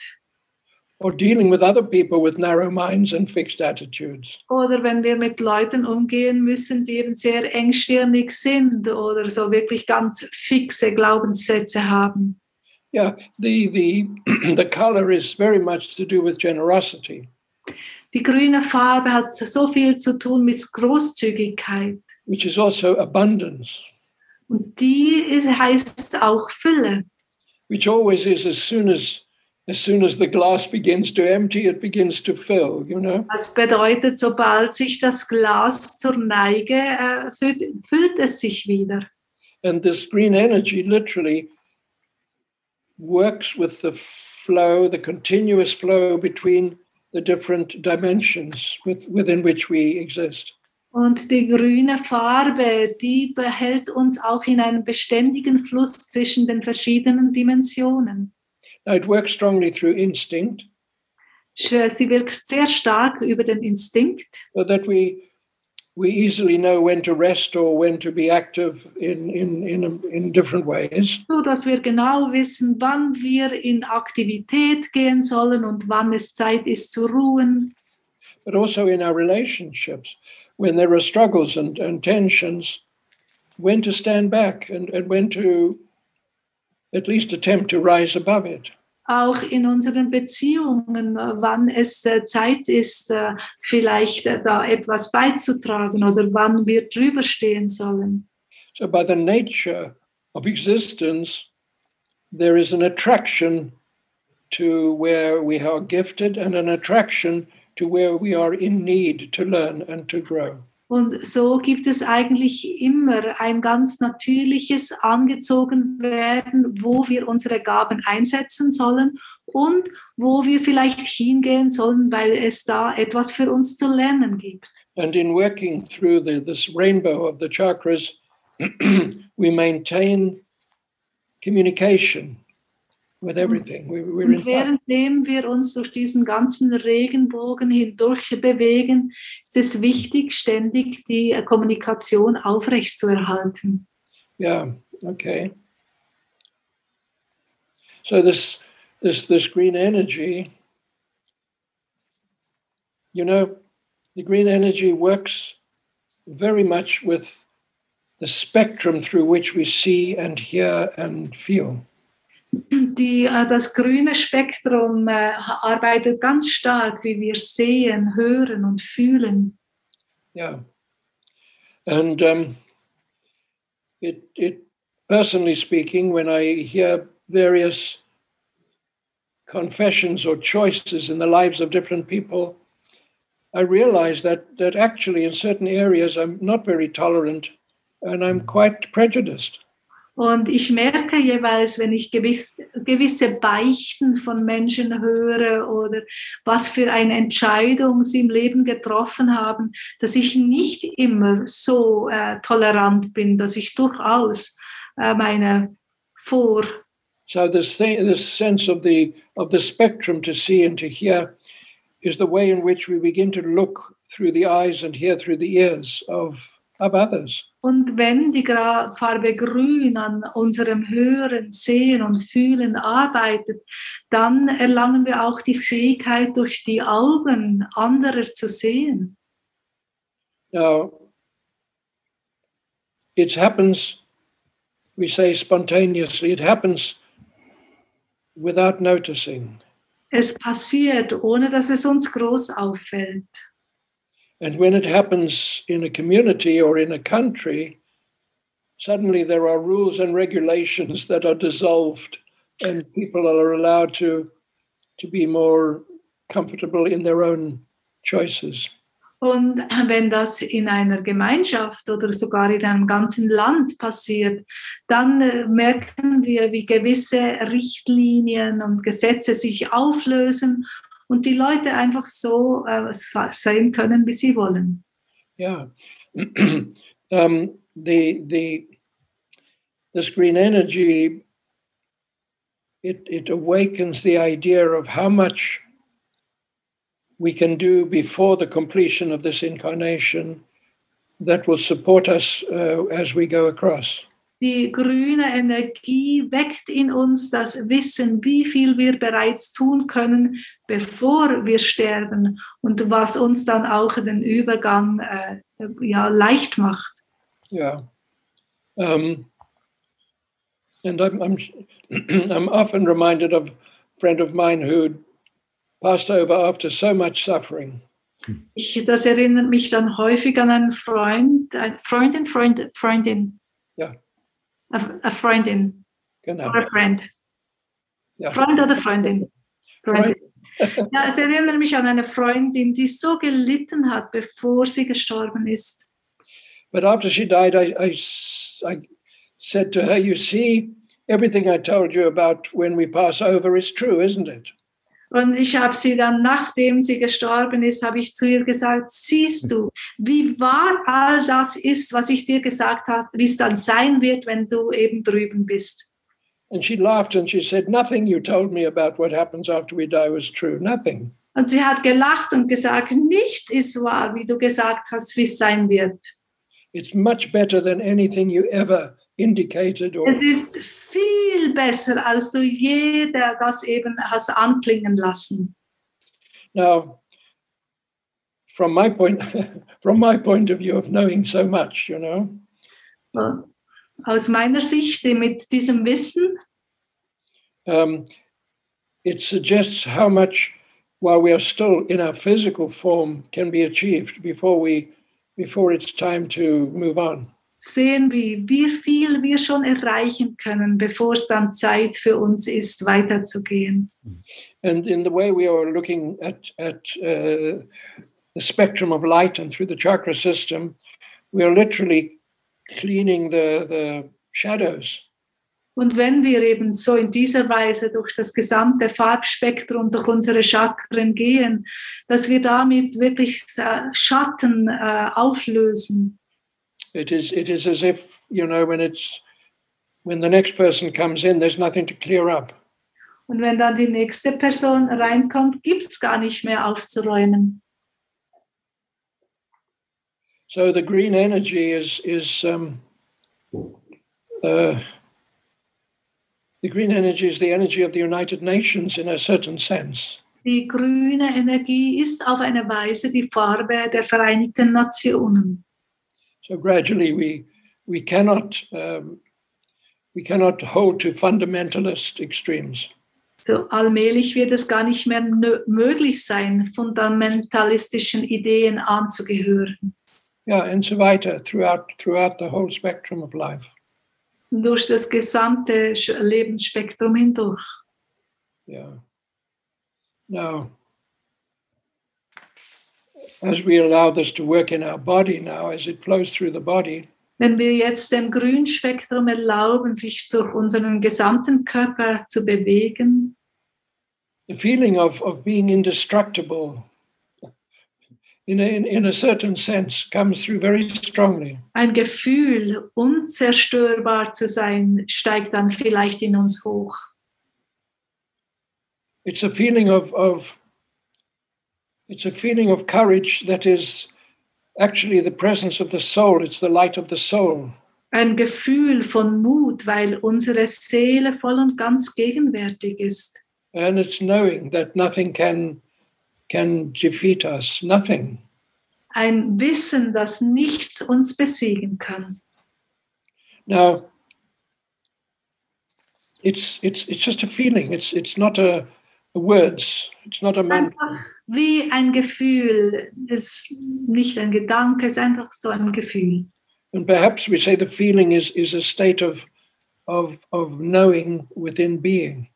or dealing with other people with narrow minds and fixed attitudes. Oder wenn wir mit Leuten umgehen müssen, die eben sehr engstirnig sind oder so wirklich ganz fixe Glaubenssätze haben. Yeah, the the the color is very much to do with generosity, Die grüne Farbe hat so viel zu tun mit Großzügigkeit. which is also abundance, Und die ist, heißt auch Fülle. which always is as soon as as soon as the glass begins to empty, it begins to fill. You know. Das bedeutet, sobald sich das Glas zur Neige äh, füllt, füllt es sich wieder. And this green energy literally works with the flow, the continuous flow between the different dimensions with, within which we exist. Und die grüne Farbe, die behält uns auch in einem beständigen Fluss zwischen den verschiedenen Dimensionen. Now, it works strongly through instinct, Sie wirkt sehr stark über den Instinkt, so that we we easily know when to rest or when to be active in in in, in different ways. so dass wir genau wissen, wann wir in Aktivität gehen sollen und wann es Zeit ist zu ruhen. But also in our relationships, when there are struggles and, and tensions, when to stand back and, and when to at least attempt to rise above it. Auch in unseren Beziehungen, äh, wann es äh, Zeit ist, äh, vielleicht da etwas beizutragen oder wann wir drüber stehen sollen. So, by the nature of existence, there is an attraction to where we are gifted and an attraction to where we are in need to learn and to grow. Und so gibt es eigentlich immer ein ganz natürliches Angezogenwerden, wo wir unsere Gaben einsetzen sollen und wo wir vielleicht hingehen sollen, weil es da etwas für uns zu lernen gibt. And in working through the, this rainbow of the chakras, we maintain communication with mm. everything. We, we're in währenddem wir uns durch diesen ganzen Regenbogen hindurch bewegen, ist es wichtig, ständig die äh, Kommunikation aufrechtzuerhalten. Yeah. Okay. So this this this green energy, you know, the green energy works very much with the spectrum through which we see and hear and feel. Die, äh, das grüne Spektrum äh, arbeitet ganz stark, wie wir sehen, hören und fühlen. And um, it, it, personally speaking, when I hear various confessions or choices in the lives of different people, I realize that, that actually in certain areas I'm not very tolerant and I'm quite prejudiced. Und ich merke jeweils, wenn ich gewiss, gewisse Beichten von Menschen höre oder was für eine Entscheidung sie im Leben getroffen haben, dass ich nicht immer so äh, tolerant bin, dass ich durchaus äh, meine Vor. So this thing, this sense of the of the spectrum to see and to hear is the way in which we begin to look through the eyes and hear through the ears of, others. Und wenn die Farbe Grün an unserem Hören, Sehen und Fühlen arbeitet, dann erlangen wir auch die Fähigkeit, durch die Augen anderer zu sehen. Now, it happens, we say spontaneously, it happens without noticing. Es passiert, ohne dass es uns groß auffällt. And when it happens in a community or in a country, suddenly there are rules and regulations that are dissolved, and people are allowed to, to be more comfortable in their own choices. Und wenn das in einer Gemeinschaft oder sogar in einem ganzen Land passiert, dann äh, merken wir, wie gewisse Richtlinien und Gesetze sich auflösen und die Leute einfach so äh, sein können, wie sie wollen. Yeah. um, the, the, this green energy, it, it awakens the idea of how much we can do before the completion of this incarnation that will support us uh, as we go across. Die grüne Energie weckt in uns das Wissen, wie viel wir bereits tun können, bevor wir sterben und was uns dann auch den Übergang äh, ja, leicht macht. Yeah. Um, and I'm, I'm, I'm often reminded of a friend of mine who passed over after so much suffering. Ich, das erinnert mich dann häufig an einen Freund, eine Freundin, Freund, Freundin. Ja. Eine Freundin. Genau. Oder Friend. Ja. Freund oder Freundin. Freundin. Ja, es erinnert mich an eine Freundin, die so gelitten hat, bevor sie gestorben ist. But after she died, I, I, I said to her, You see, everything I told you about when we pass over is true, isn't it? Und ich habe sie dann, nachdem sie gestorben ist, habe ich zu ihr gesagt, siehst du, wie wahr all das ist, was ich dir gesagt habe, wie es dann sein wird, wenn du eben drüben bist. And she laughed and she said, Nothing you told me about what happens after we die was true. Nothing. Und sie hat gelacht und gesagt, nichts ist wahr, wie du gesagt hast, wie es sein wird. It's much better than anything you ever indicated or Es ist viel besser, als du je der das eben hast anklingen lassen. now from my point from my point of view of knowing so much, you know, Aus meiner Sicht mit diesem Wissen um, it suggests how much while we are still in our physical form can be achieved before we before it's time to move on. Sehen wir, wie viel wir schon erreichen können, bevor es dann Zeit für uns ist, weiterzugehen. And in the way we are looking at at uh, the spectrum of light and through the chakra system, we are literally cleaning the the shadows. Und wenn wir eben so in dieser Weise durch das gesamte Farbspektrum, durch unsere Chakren gehen, dass wir damit wirklich äh, Schatten äh, auflösen. It is it is as if you know when it's when the next person comes in, there's nothing to clear up. Und wenn dann die nächste Person reinkommt, gibt es gar nicht mehr aufzuräumen. So the green energy is is um, uh, the green energy is the energy of the United Nations in a certain sense. Die grüne Energie ist auf eine Weise die Farbe der Vereinigten Nationen. So gradually we we cannot um, we cannot hold to fundamentalist extremes. So allmählich wird es gar nicht mehr möglich sein, fundamentalistischen Ideen anzugehören. Yeah, and so weiter throughout throughout the whole spectrum of life. Durch das gesamte Lebensspektrum hindurch. Yeah. Now, as we allow this to work in our body now, as it flows through the body, Wenn wir jetzt dem Grünspektrum erlauben, sich durch unseren gesamten Körper zu bewegen, the feeling of, of being indestructible in a, in, in a certain sense comes through very strongly. ein Gefühl, unzerstörbar zu sein, steigt dann vielleicht in uns hoch. It's a feeling of, of it's a feeling of courage that is actually the presence of the soul. It's the light of the soul. Ein Gefühl von Mut, weil unsere Seele voll und ganz gegenwärtig ist. And it's knowing that nothing can can defeat us. Nothing. Ein Wissen, dass nichts uns besiegen kann. Now it's it's it's just a feeling. It's it's not a, a words. It's not a man. Wie ein Gefühl, ist nicht ein Gedanke, ist einfach so ein Gefühl. And perhaps we say the feeling is is a state of of of knowing within being.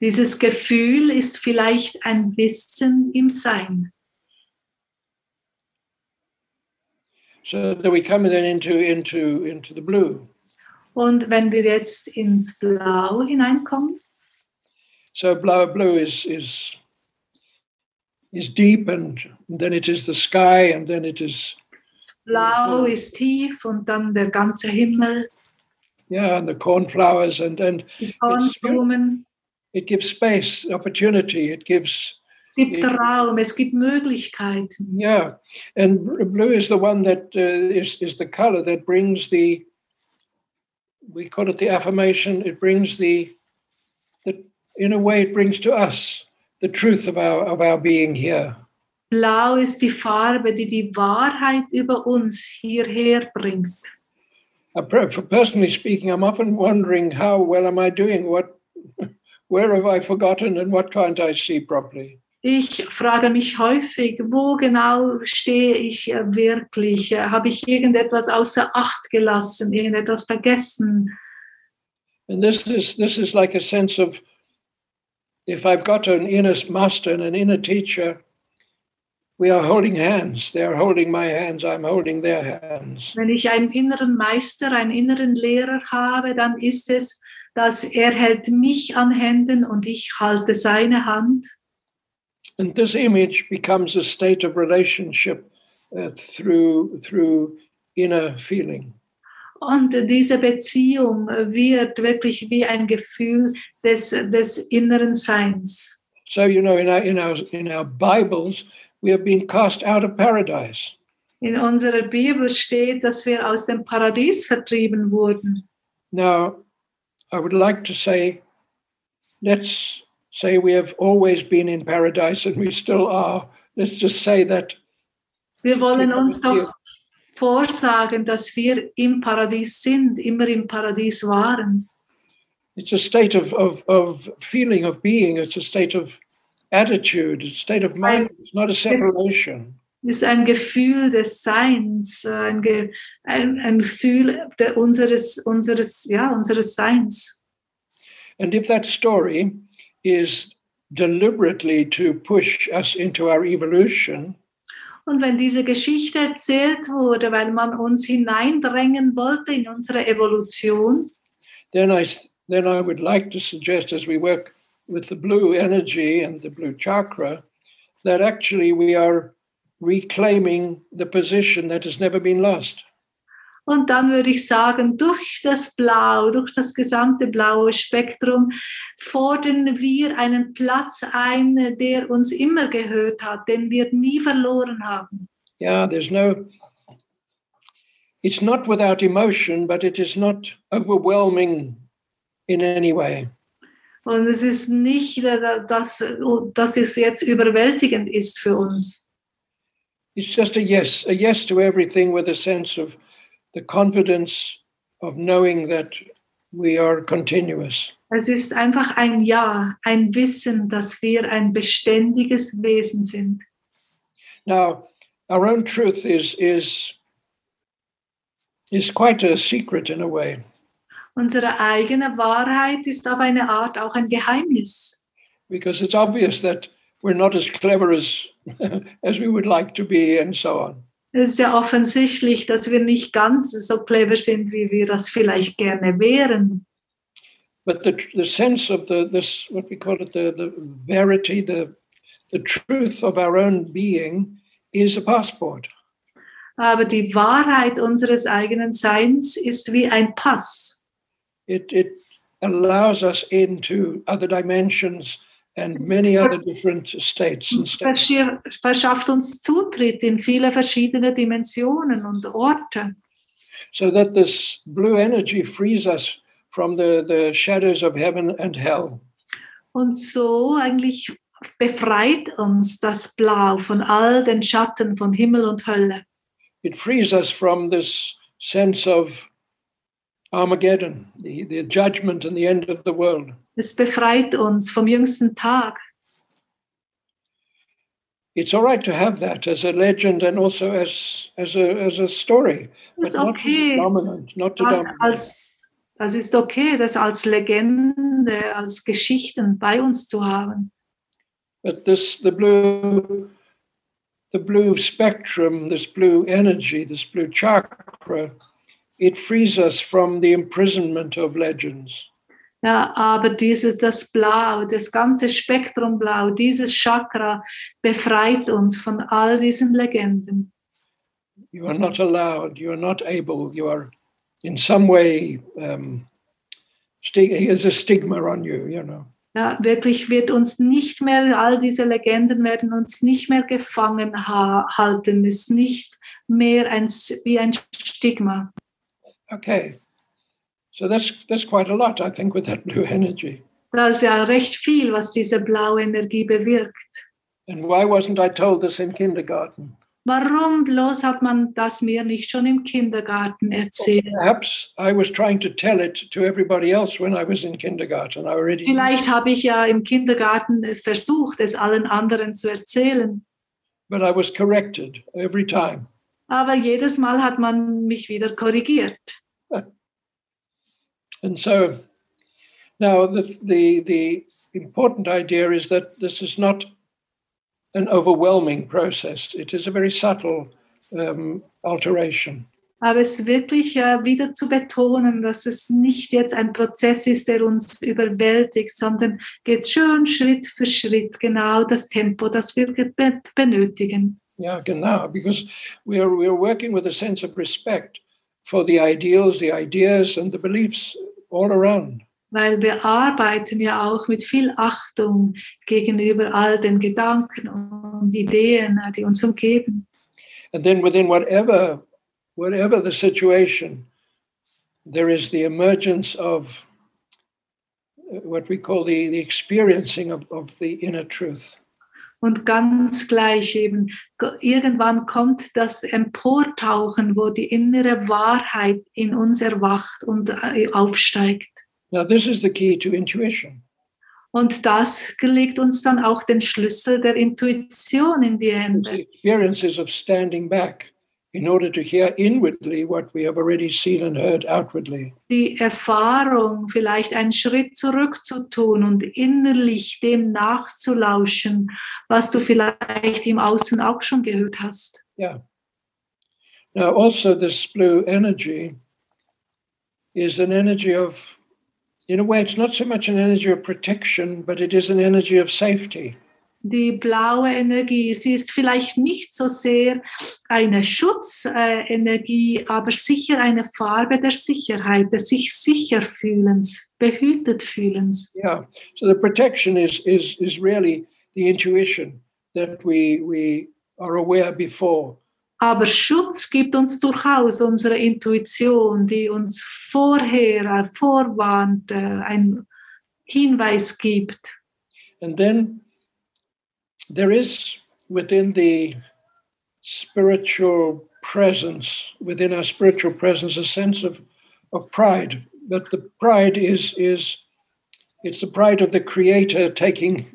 Dieses Gefühl ist vielleicht ein Wissen im Sein. So that we come then into into into the blue. Und wenn wir jetzt ins Blau hineinkommen, So blue blue is is is deep, and then it is the sky, and then it is das Blau ist tief und dann der ganze Himmel, yeah, and the cornflowers, and and die Kornblumen. it gives space, opportunity. It gives Es gibt Ja. Raum, es gibt Möglichkeiten. yeah, and blue is the one that uh, is is the color that brings the. We call it the affirmation. It brings the, the in a way, it brings to us the truth of our of our being here. Blau ist die Farbe, die die Wahrheit über uns hierher bringt. Personally speaking, I'm often wondering how well am I doing? What, where have I forgotten, and what can't I see properly? Ich frage mich häufig, wo genau stehe ich äh, wirklich? Äh, Habe ich irgendetwas außer Acht gelassen, irgendetwas vergessen? And this is this is like a sense of if I've got an inner master and an inner teacher, we are holding hands. They are holding my hands. I'm holding their hands. Wenn ich einen inneren Meister, einen inneren Lehrer habe, dann ist es, dass er hält mich an Händen und ich halte seine Hand. And this image becomes a state of relationship uh, through through inner feeling. Und diese Beziehung wird wirklich wie ein Gefühl des, des inneren Seins. So you know, in our in our in our Bibles, we have been cast out of paradise. In unserer Bibel steht, dass wir aus dem Paradies vertrieben wurden. Now, I would like to say, let's say we have always been in paradise and we still are. Let's just say that Wir wollen uns doch vorsagen, dass wir im Paradies sind, immer im Paradies waren. it's a state of, of, of feeling, of being, it's a state of attitude, it's a state of mind, it's not a separation. Ist ein Gefühl des Seins, äh, ein, Ge ein, ein Gefühl der, unseres, unseres, ja, unseres Seins. And if that story is deliberately to push us into our evolution, Und wenn diese Geschichte erzählt wurde, weil man uns hineindrängen wollte in unsere Evolution, then I then I would like to suggest as we work with the blue energy and the blue chakra that actually we are reclaiming the position that has never been lost. Und dann würde ich sagen, durch das Blau, durch das gesamte blaue Spektrum fordern wir einen Platz ein, der uns immer gehört hat, den wir nie verloren haben. Yeah, there's no it's not without emotion, but it is not overwhelming in any way. Und es ist nicht, äh, dass, dass es jetzt überwältigend ist für uns. It's just a yes, a yes to everything with a sense of the confidence of knowing that we are continuous. Es ist einfach ein Ja, ein Wissen, dass wir ein beständiges Wesen sind. Now, our own truth is is is quite a secret in a way. Unsere eigene Wahrheit ist auf eine Art auch ein Geheimnis. because it's obvious that we're not as clever as as we would like to be and so on Es ist ja offensichtlich, dass wir nicht ganz so clever sind, wie wir das vielleicht gerne wären. But the, the sense of the this what we call it the, the verity, the the truth of our own being is a passport. Aber die Wahrheit unseres eigenen Seins ist wie ein Pass. It it allows us into other dimensions and many other different states and states. Verschafft uns Zutritt in viele verschiedene Dimensionen und Orte. So that this blue energy frees us from the, the shadows of heaven and hell. Und so eigentlich befreit uns das Blau von all den Schatten von Himmel und Hölle. It frees us from this sense of Armageddon, the, the judgment and the end of the world. Es befreit uns vom jüngsten Tag. It's all right to have that as a legend and also as as a as a story, Ist okay. Das, als, das ist okay, das als Legende, als Geschichten bei uns zu haben. But this the blue the blue spectrum, this blue energy, this blue chakra, it frees us from the imprisonment of legends. Ja, aber dieses, das Blau, das ganze Spektrum Blau, dieses Chakra befreit uns von all diesen Legenden. You are not allowed, you are not able, you are in some way um, there's a stigma on you, you know. Ja, wirklich wird uns nicht mehr, all diese Legenden werden uns nicht mehr gefangen ha halten, ist nicht mehr ein, wie ein Stigma. Okay. So that's that's quite a lot, I think, with that blue energy. Das ist ja recht viel, was diese blaue Energie bewirkt. And why wasn't I told this in kindergarten? Warum bloß hat man das mir nicht schon im Kindergarten erzählt? Perhaps I was trying to tell it to everybody else when I was in kindergarten. I already Vielleicht habe ich ja im Kindergarten versucht, es allen anderen zu erzählen. but I was corrected every time. Aber jedes Mal hat man mich wieder korrigiert. And so now the, the, the important idea is that this is not an overwhelming process. It is a very subtle um, alteration. Aber es ist wirklich äh, wieder zu betonen, dass es nicht jetzt ein Prozess ist, der uns überwältigt, sondern geht schön Schritt für Schritt, genau das Tempo, das wir be benötigen. Yeah, genau, because we are, we are working with a sense of respect for the ideals, the ideas, and the beliefs all around. Weil wir arbeiten ja auch mit viel Achtung gegenüber all den Gedanken und Ideen, die uns umgeben. And then within whatever whatever the situation, there is the emergence of uh, what we call the, the experiencing of, of the inner truth. Und ganz gleich eben, irgendwann kommt das Emportauchen, wo die innere Wahrheit in uns erwacht und äh, aufsteigt. Now, this is the key to intuition. Und das legt uns dann auch den Schlüssel der Intuition in die It's the Hände. experiences of standing back in order to hear inwardly what we have already seen and heard outwardly. Die Erfahrung, vielleicht einen Schritt zurück zu tun und innerlich dem nachzulauschen, was du vielleicht im Außen auch schon gehört hast. Yeah. Now, also, this blue energy is an energy of, in a way, it's not so much an energy of protection, but it is an energy of safety. Die blaue Energie, sie ist vielleicht nicht so sehr eine Schutzenergie, aber sicher eine Farbe der Sicherheit, des sich sicher fühlens, behütet fühlens. Yeah. So the protection is is is really the intuition that we we are aware before. Aber Schutz gibt uns durchaus unsere Intuition, die uns vorher vorwarnt, äh, einen Hinweis gibt. And then there is within the spiritual presence, within our spiritual presence, a sense of, of pride. But the pride is is it's the pride of the creator taking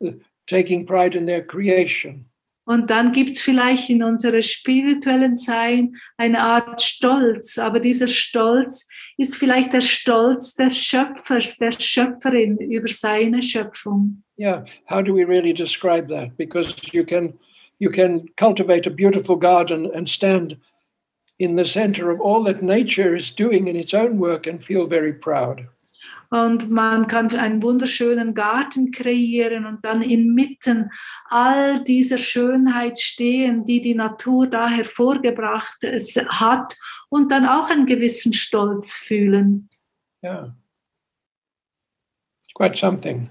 taking pride in their creation. Und dann gibt es vielleicht in unserem spirituellen Sein eine Art Stolz, aber dieser Stolz ist vielleicht der Stolz des Schöpfers, der Schöpferin über seine Schöpfung. Yeah. How do we really describe that? Because you can you can cultivate a beautiful garden and stand in the center of all that nature is doing in its own work and feel very proud. Und man kann einen wunderschönen Garten kreieren und dann inmitten all dieser Schönheit stehen, die die Natur da hervorgebracht hat und dann auch einen gewissen Stolz fühlen. Yeah. It's quite something.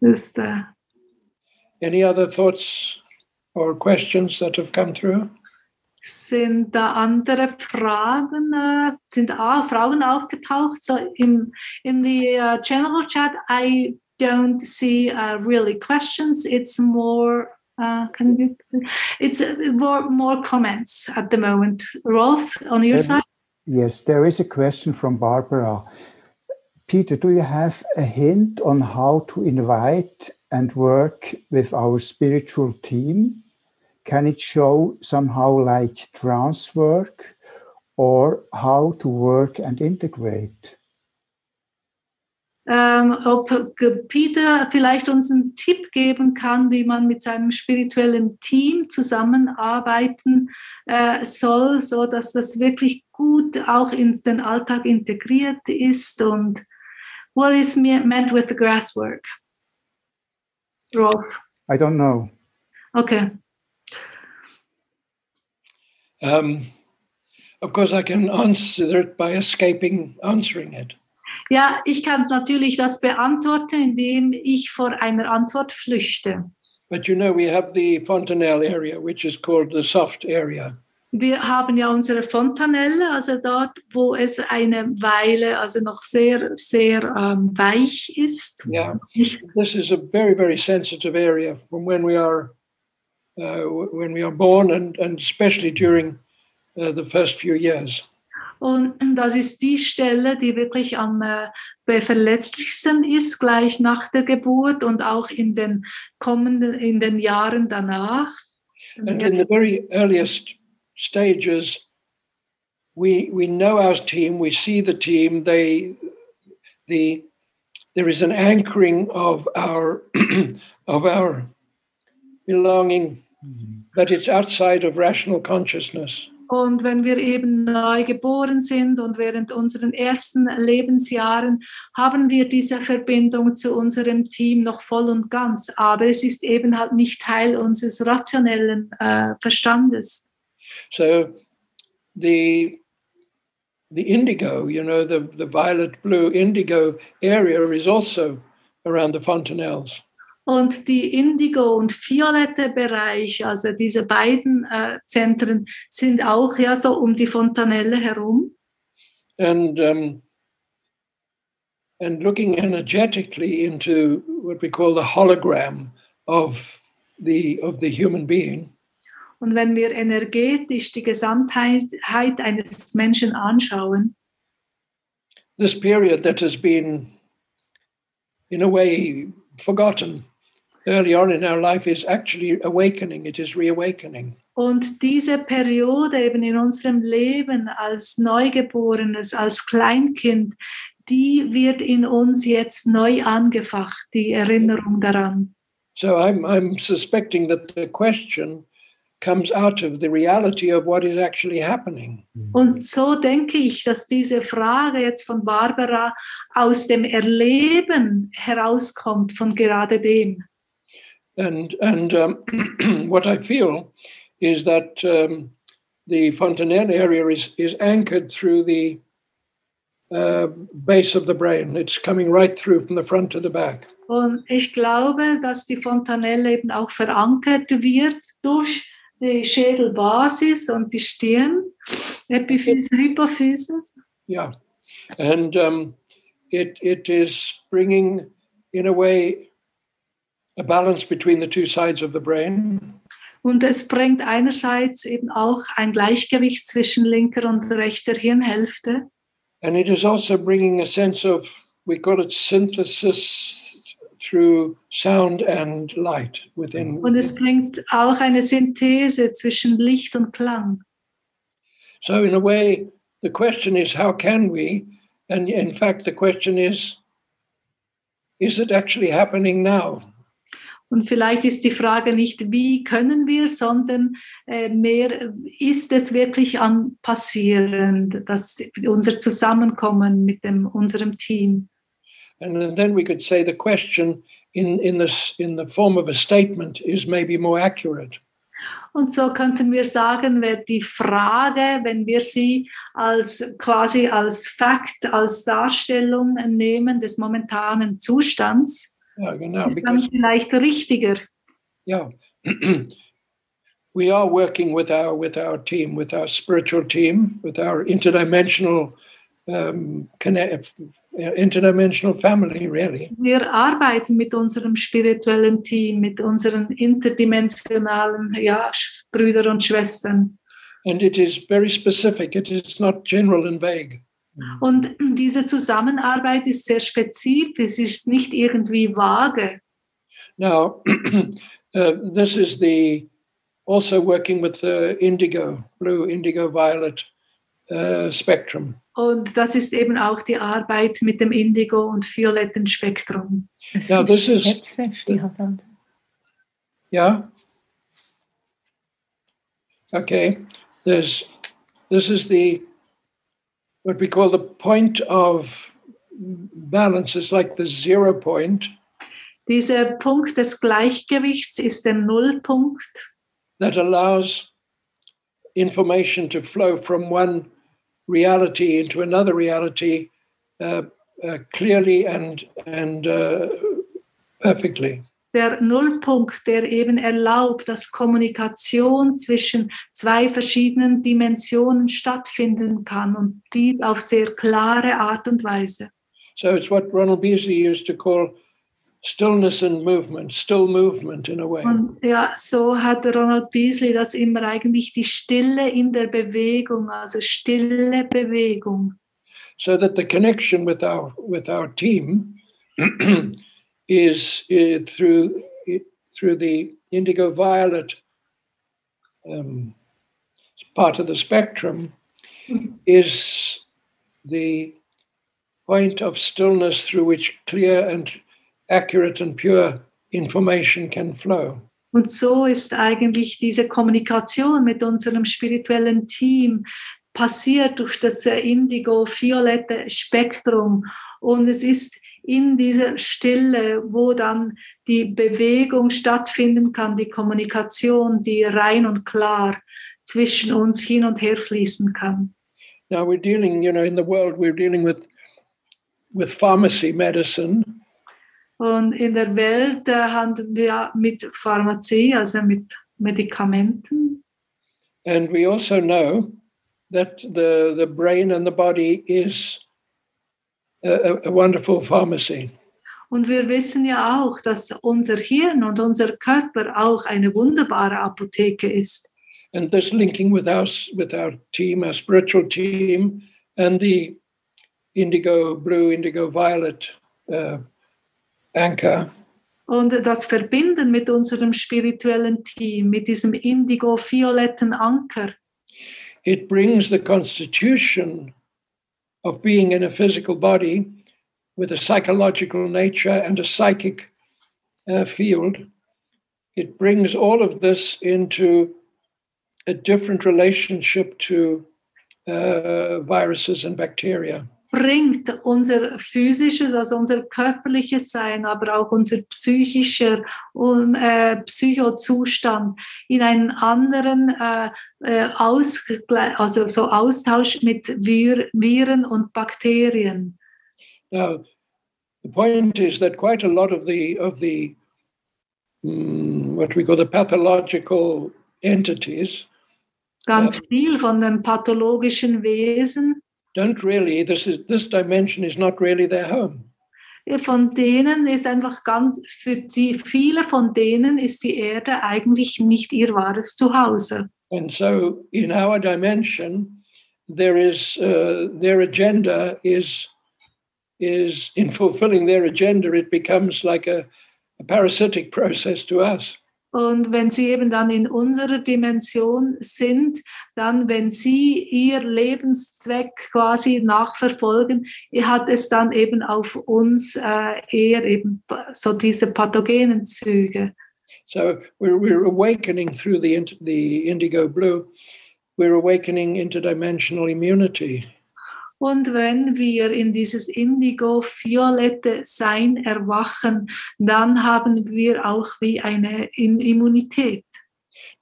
Ist, äh, Any other thoughts or questions that have come through? sind da andere Fragen, äh, sind auch Fragen aufgetaucht? So im, in the uh, general chat, I don't see uh, really questions. It's more, uh, can you, it's uh, more, more comments at the moment. Rolf, on your Um, side? Yes, there is a question from Barbara. Peter, do you have a hint on how to invite and work with our spiritual team? Can it show somehow like trance work or how to work and integrate? ähm, ob Peter vielleicht uns einen Tipp geben kann, wie man mit seinem spirituellen Team zusammenarbeiten äh, soll, so dass das wirklich gut auch in den Alltag integriert ist und what is me- meant with the grass work? Rolf, I don't know. okay. Um, of course, I can answer it by escaping answering it. Ja, ich kann natürlich das beantworten, indem ich vor einer Antwort flüchte. But you know, we have the Fontanelle area, which is called the soft area. Wir haben ja unsere Fontanelle, also dort, wo es eine Weile, also noch sehr, sehr ähm, weich ist. Yeah, this is a very, very sensitive area from when we are uh, when we are born, and and especially during uh, the first few years. Und das ist die Stelle, die wirklich am äh, verletzlichsten ist, gleich nach der Geburt und auch in den kommenden, in den Jahren danach. And in the very earliest stages, we we know our team, we see the team. They the there is an anchoring of our of our belonging, but it's outside of rational consciousness. Und wenn wir eben neu geboren sind und während unseren ersten Lebensjahren haben wir diese Verbindung zu unserem Team noch voll und ganz, aber es ist eben halt nicht Teil unseres rationellen äh, Verstandes. So the the indigo, you know, the, the violet blue indigo area is also around the fontanelles. Und die Indigo- und violette Bereich, also diese beiden äh, Zentren, sind auch ja so um die Fontanelle herum. And um, and looking energetically into what we call the hologram of the of the human being, Und wenn wir energetisch die Gesamtheit eines Menschen anschauen, this period that has been in a way forgotten early on in our life is actually awakening, it is reawakening. Und diese Periode eben in unserem Leben als Neugeborenes, als Kleinkind, die wird in uns jetzt neu angefacht, die Erinnerung daran. So I'm, I'm suspecting that the question comes out of the reality of what is actually happening. Und so denke ich, dass diese Frage jetzt von Barbara aus dem Erleben herauskommt, von gerade dem. And, and um, what I feel is that um, the Fontanelle area is, is anchored through the uh, base of the brain. It's coming right through from the front to the back. Und ich glaube, dass die Fontanelle eben auch verankert wird durch die Schädelbasis und die Stirn, Epiphyse, Hypophysis. Yeah, and um, it it is bringing, in a way, a balance between the two sides of the brain, Und es bringt einerseits eben auch ein Gleichgewicht zwischen linker und rechter Hirnhälfte. and it is also bringing a sense of we call it synthesis through sound and light within. Und es bringt auch eine Synthese zwischen Licht und Klang. So in a way, the question is how can we? And in fact, the question is, is it actually happening now? Und vielleicht ist die Frage nicht, wie können wir, sondern äh, mehr, ist es wirklich am passieren, dass unser Zusammenkommen mit dem, unserem Team. And then we could say the question in, in, this, in the form of a statement is maybe more accurate. Und so könnten wir sagen, wer die Frage, wenn wir sie als quasi als Fakt, als Darstellung nehmen des momentanen Zustands, Ja, genau. ist dann vielleicht richtiger. yeah, we are working with our with our team, with our spiritual team, with our interdimensional um, connect, interdimensional family, really. Wir arbeiten mit unserem spirituellen Team, mit unseren interdimensionalen ja, Brüdern und Schwestern. And it is very specific. It is not general and vague. Und diese Zusammenarbeit ist sehr spezifisch, sie ist nicht irgendwie vage. Now, uh, this is the also working with the indigo, blue, indigo, violet uh, spectrum. Und das ist eben auch die Arbeit mit dem Indigo und violetten Spektrum. Es Ja, das ist- Yeah. Okay. There's this is the what we call the point of balance. It's like the zero point Dieser Punkt des Gleichgewichts ist der Nullpunkt, that allows information to flow from one reality into another reality uh, uh, clearly and and uh, perfectly. der Nullpunkt, der eben erlaubt, dass Kommunikation zwischen zwei verschiedenen Dimensionen stattfinden kann und dies auf sehr klare Art und Weise. So it's what Ronald Beasley used to call stillness and movement, still movement in a way. Und ja, so hat Ronald Beasley das immer eigentlich die Stille in der Bewegung, also stille Bewegung. so that the connection with our with our team is uh, through through the indigo violet um, part of the spectrum is the point of stillness through which clear and accurate and pure information can flow. Und so ist eigentlich diese Kommunikation mit unserem spirituellen Team passiert durch das indigo-violette Spektrum. Und es ist in dieser Stille, wo dann die Bewegung stattfinden kann, die Kommunikation, die rein und klar zwischen uns hin und her fließen kann. Now we're dealing, you know, in the world we're dealing with with pharmacy medicine, Und in der Welt äh, handeln wir mit Pharmazie, also mit Medikamenten. And we also know that the, the brain and the body is a, a- wonderful pharmacy. Und wir wissen ja auch, dass unser Hirn und unser Körper auch eine wunderbare Apotheke ist. And this linking with us, with our team, our spiritual team, and the indigo blue, indigo violet uh, anchor Und das Verbinden mit unserem spirituellen Team, mit diesem indigo-violetten Anker, it brings the constitution of being in a physical body with a psychological nature and a psychic uh, field. It brings all of this into a different relationship to uh, viruses and bacteria. Bringt unser physisches, also unser körperliches Sein, aber auch unser psychischer und, äh, Psychozustand in einen anderen äh, äh, Ausgleich, also so Austausch mit Vir Viren und Bakterien. Now, the point is that quite a lot of the of the mm, what we call the pathological entities Ganz viel von den pathologischen Wesen, don't really. This is this dimension is not really their home. von denen ist einfach ganz, für die viele von denen ist die Erde eigentlich nicht ihr wahres Zuhause. And so, in our dimension, there is uh, their agenda is is in fulfilling their agenda. It becomes like a, a parasitic process to us. Und wenn sie eben dann in unserer Dimension sind, dann, wenn sie ihr Lebenszweck quasi nachverfolgen, hat es dann eben auf uns äh, eher eben so diese pathogenen Züge. So we're, we're awakening through the, the indigo blue, we're awakening interdimensional immunity. Und wenn wir in dieses indigo-violette Sein erwachen, dann haben wir auch wie eine Immunität.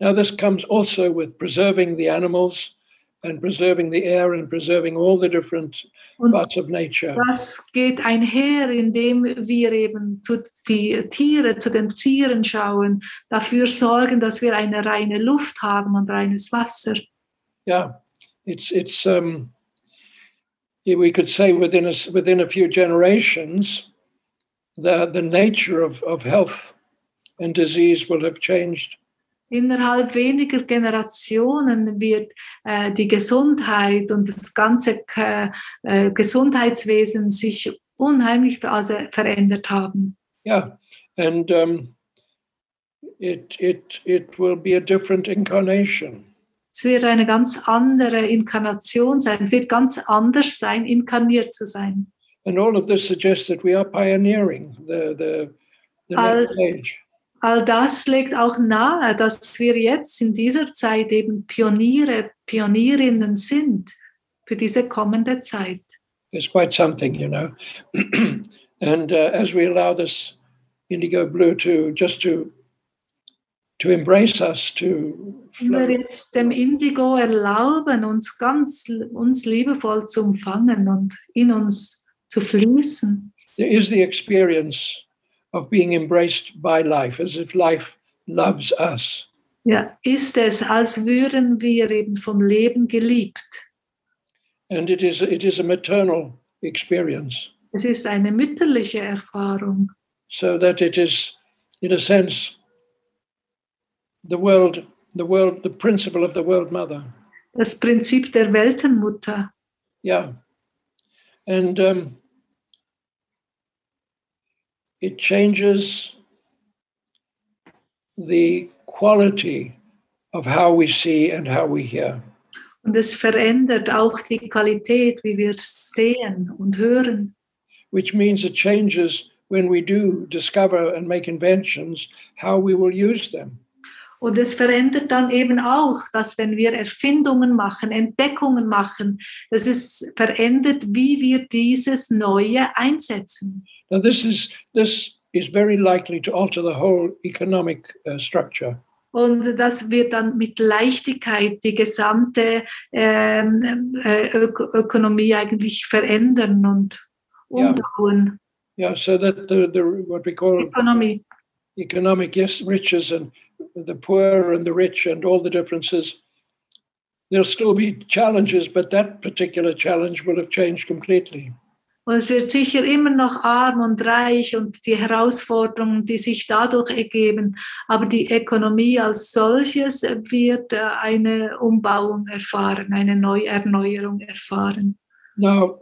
Now this comes also with preserving the animals and preserving the air and preserving all the different Und parts of nature. das geht einher, indem wir eben zu die Tiere, zu den Tieren schauen, dafür sorgen, dass wir eine reine Luft haben und reines Wasser. Yeah, it's it's um, we could say within a within a few generations, the the nature of of health and disease will have changed. Innerhalb weniger Generationen wird äh, die Gesundheit und das ganze äh, äh, Gesundheitswesen sich unheimlich also verändert haben. Yeah, and um, it it it will be a different incarnation. Es wird eine ganz andere Inkarnation sein. Es wird ganz anders sein, inkarniert zu sein. And all of this suggests that we are pioneering the the, the Al- next age. All das legt auch nahe, dass wir jetzt in dieser Zeit eben Pioniere, Pionierinnen sind für diese kommende Zeit. It's quite something, you know. and uh, as we allow this indigo blue to just to to embrace us, to Wenn wir jetzt dem Indigo erlauben, uns ganz uns liebevoll zu umfangen und in uns zu fließen, there is the experience of being embraced by life, as if life loves us. ja, ist es, als würden wir eben vom Leben geliebt. And it is it is a maternal experience. Es ist eine mütterliche Erfahrung. so that it is, in a sense, the world, the world, the principle of the world mother. Das Prinzip der Weltenmutter. Yeah, and um, it changes the quality of how we see and how we hear. Und es verändert auch die Qualität, wie wir sehen und hören. Which means it changes when we do discover and make inventions how we will use them. Und es verändert dann eben auch, dass wenn wir Erfindungen machen, Entdeckungen machen, dass es verändert, wie wir dieses Neue einsetzen. Now this is this is very likely to alter the whole economic uh, structure. Und das wird dann mit Leichtigkeit die gesamte ähm, äh, Ök Ökonomie eigentlich verändern und Ja. umbauen. Yeah, so that the, the what we call Ökonomie. Economic yes riches and the poor and the rich and all the differences there'll still be challenges but that particular challenge will have changed completely Und es wird sicher immer noch arm und reich und die Herausforderungen, die sich dadurch ergeben. Aber die Ökonomie als solches wird äh, eine Umbauung erfahren, eine Neuerneuerung erfahren. now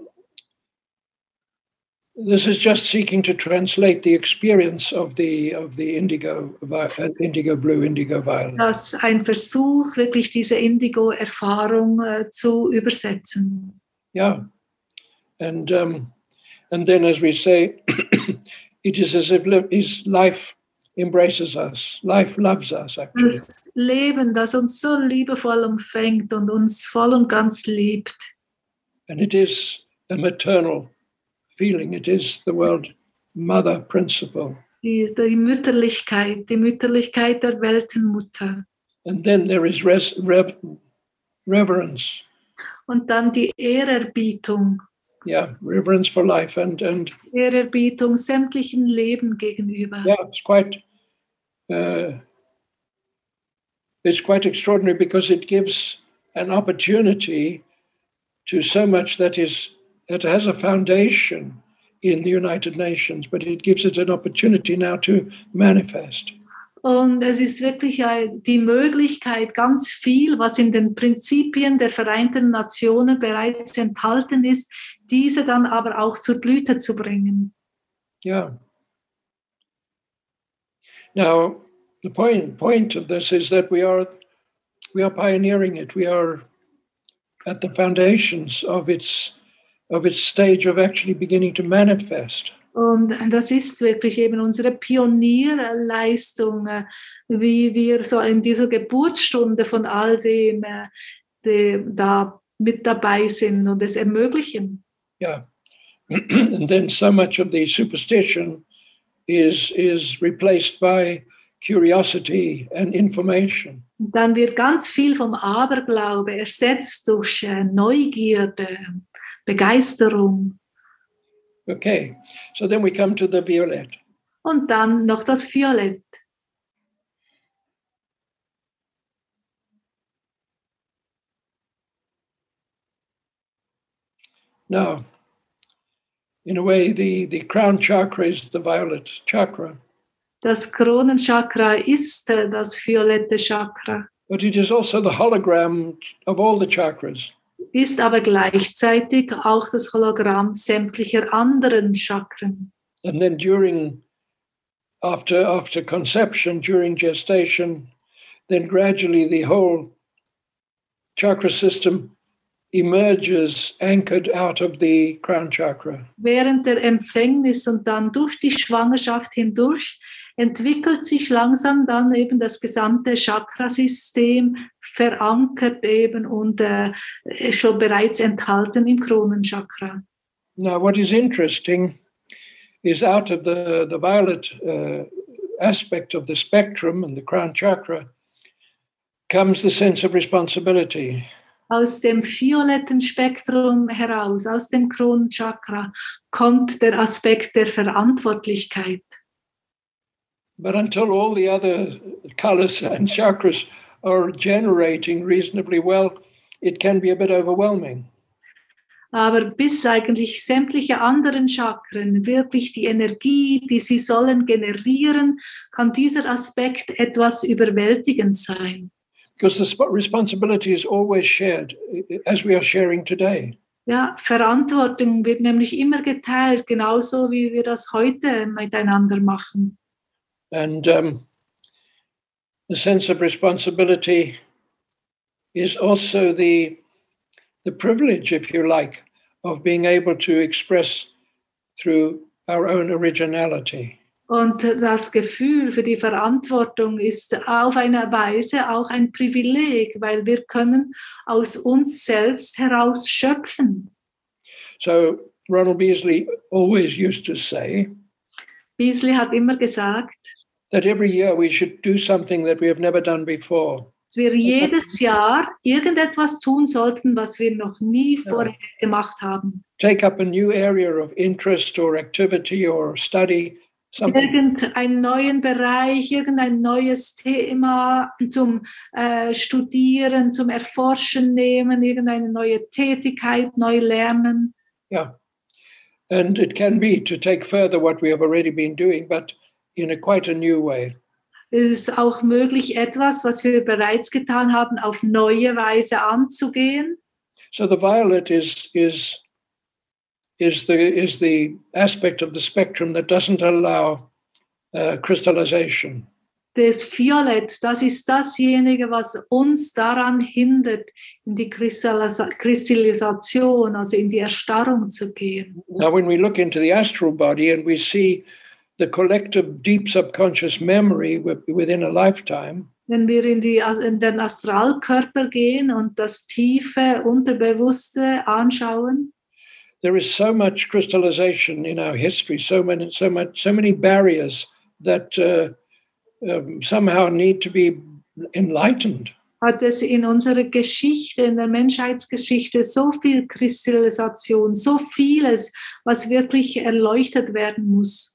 this is just seeking to translate the experience of the of the indigo uh, indigo blue indigo violet Das ist ein Versuch, wirklich diese Indigo-Erfahrung äh, zu übersetzen. yeah and um and then as we say it is as if is life embraces us life loves us actually Das Leben, das uns so liebevoll umfängt und uns voll und ganz liebt. And it is a maternal feeling. It is the world mother principle. Die, die Mütterlichkeit, die Mütterlichkeit der Weltenmutter. And then there is res- rev- reverence. Und dann die Ehrerbietung. Yeah, reverence for life. And, and Ehrerbietung sämtlichen Leben gegenüber. yeah, it's quite, uh, it's quite extraordinary because it gives an opportunity to so much that is, that has a foundation in the United Nations, but it gives it an opportunity now to manifest. Und es ist wirklich äh, die Möglichkeit, ganz viel, was in den Prinzipien der Vereinten Nationen bereits enthalten ist, diese dann aber auch zur Blüte zu bringen. Yeah. Now, the point point of this is that we are we are pioneering it. We are at the foundations of its of its stage of actually beginning to manifest. Und das ist wirklich eben unsere Pionierleistung, äh, wie wir so in dieser Geburtsstunde von all dem äh, die da mit dabei sind und es ermöglichen. Yeah. and then so much of the superstition is is replaced by curiosity and information. Und dann wird ganz viel vom Aberglaube ersetzt durch äh, Neugierde, Begeisterung. Okay. So then we come to the violet. Und dann noch das Violett. Now, in a way, the, the crown chakra is the violet chakra, Das Kronenchakra ist äh, das violette Chakra, but it is also the hologram of all the chakras. Ist aber gleichzeitig auch das Hologramm sämtlicher anderen Chakren. And then during, after, after conception, during gestation, then gradually the whole chakra system emerges anchored out of the crown chakra. Während der Empfängnis und dann durch die Schwangerschaft hindurch entwickelt sich langsam dann eben das gesamte Chakrasystem, verankert eben und äh, schon bereits enthalten im Kronenchakra. Now, what is interesting is out of the, the violet uh, aspect of the spectrum and the crown chakra comes the sense of responsibility. Aus dem violetten Spektrum heraus, aus dem Kronenchakra, kommt der Aspekt der Verantwortlichkeit. But until all the other colors and chakras are generating reasonably well, it can be a bit overwhelming. Aber bis eigentlich sämtliche anderen Chakren wirklich die Energie, die sie sollen generieren, kann dieser Aspekt etwas überwältigend sein. Because the sp- responsibility is always shared, as we are sharing today. Ja, Verantwortung wird nämlich immer geteilt, genauso wie wir das heute miteinander machen. And um, the sense of responsibility is also the, the privilege, if you like, of being able to express through our own originality. Und das Gefühl für die Verantwortung ist auf eine Weise auch ein Privileg, weil wir können aus uns selbst heraus schöpfen. So Ronald Beasley always used to say Beasley hat immer gesagt, that every year we should do something that we have never done before. dass wir jedes Jahr irgendetwas tun sollten, was wir noch nie vorher gemacht haben. Take up a new area of interest or activity or study, something. Irgendeinen neuen Bereich, irgendein neues Thema zum äh, Studieren, zum Erforschen nehmen, irgendeine neue Tätigkeit, neu lernen. Yeah. And it can be to take further what we have already been doing, but in a quite a new way. Es ist auch möglich, etwas, was wir bereits getan haben, auf neue Weise anzugehen. So the violet is is is the is the aspect of the spectrum that doesn't allow uh, crystallization. Das Violett, das ist dasjenige, was uns daran hindert, in die Kristallisa- Kristallisation, also in die Erstarrung zu gehen. Now, when we look into the astral body and we see the collective deep subconscious memory wi- within a lifetime, Wenn wir in, die, in den Astralkörper gehen und das tiefe, unterbewusste anschauen, there is so much crystallization in our history, so many, so much, so many barriers that uh, um, somehow need to be enlightened. hat es in unserer Geschichte, in der Menschheitsgeschichte so viel Kristallisation, so vieles, was wirklich erleuchtet werden muss.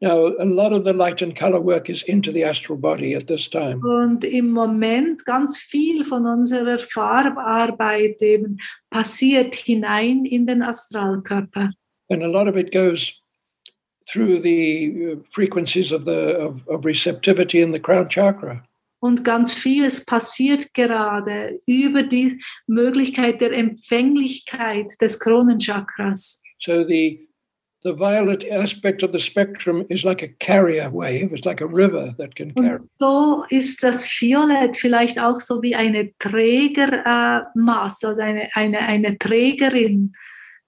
Now, a lot of the light and color work is into the astral body at this time. Und im Moment ganz viel von unserer Farbarbeit eben passiert hinein in den Astralkörper. and a lot of it goes through the uh, frequencies of the of, of receptivity in the crown chakra Und ganz vieles passiert gerade über die Möglichkeit der Empfänglichkeit des Kronenchakras. so the the violet aspect of the spectrum is like a carrier wave, it's like a river that can carry. Und so ist das Violett vielleicht auch so wie eine Trägermasse, also eine, eine, eine Trägerin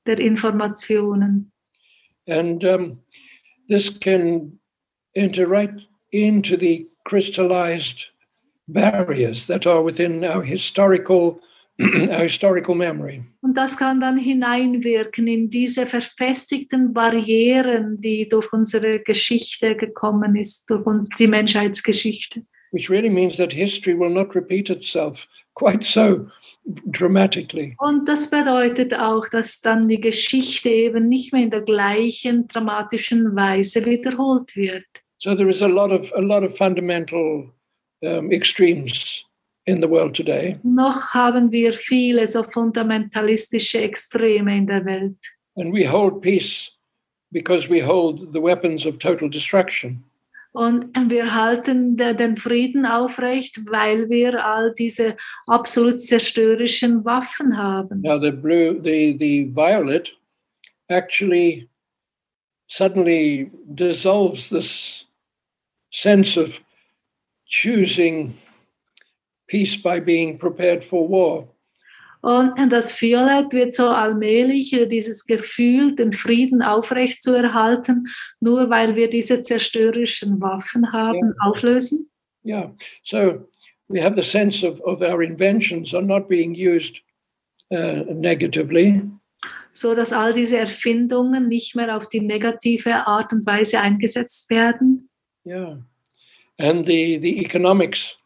der Informationen. And um, this can enter right into the crystallized barriers that are within our historical our historical memory. Und das kann dann hineinwirken in diese verfestigten Barrieren, die durch unsere Geschichte gekommen ist, durch uns, die Menschheitsgeschichte. Which really means that history will not repeat itself quite so dramatically. Und das bedeutet auch, dass dann die Geschichte eben nicht mehr in der gleichen dramatischen Weise wiederholt wird. So there is a lot of a lot of fundamental um, extremes in the world today, Noch haben wir viele so fundamentalistische Extreme in der Welt. and we hold peace because we hold the weapons of total destruction. Und wir halten de- den Frieden aufrecht, weil wir all diese absolut zerstörerischen Waffen haben. Now the blue, the the violet, actually suddenly dissolves this sense of choosing peace by being prepared for war. Und das Violett wird so allmählich äh, dieses Gefühl, den Frieden aufrecht zu erhalten, nur weil wir diese zerstörerischen Waffen haben, auflösen. Yeah. So we have the sense of, of our inventions are not being used uh, negatively, so dass all diese Erfindungen nicht mehr auf die negative Art und Weise eingesetzt werden. Yeah. And the, the economics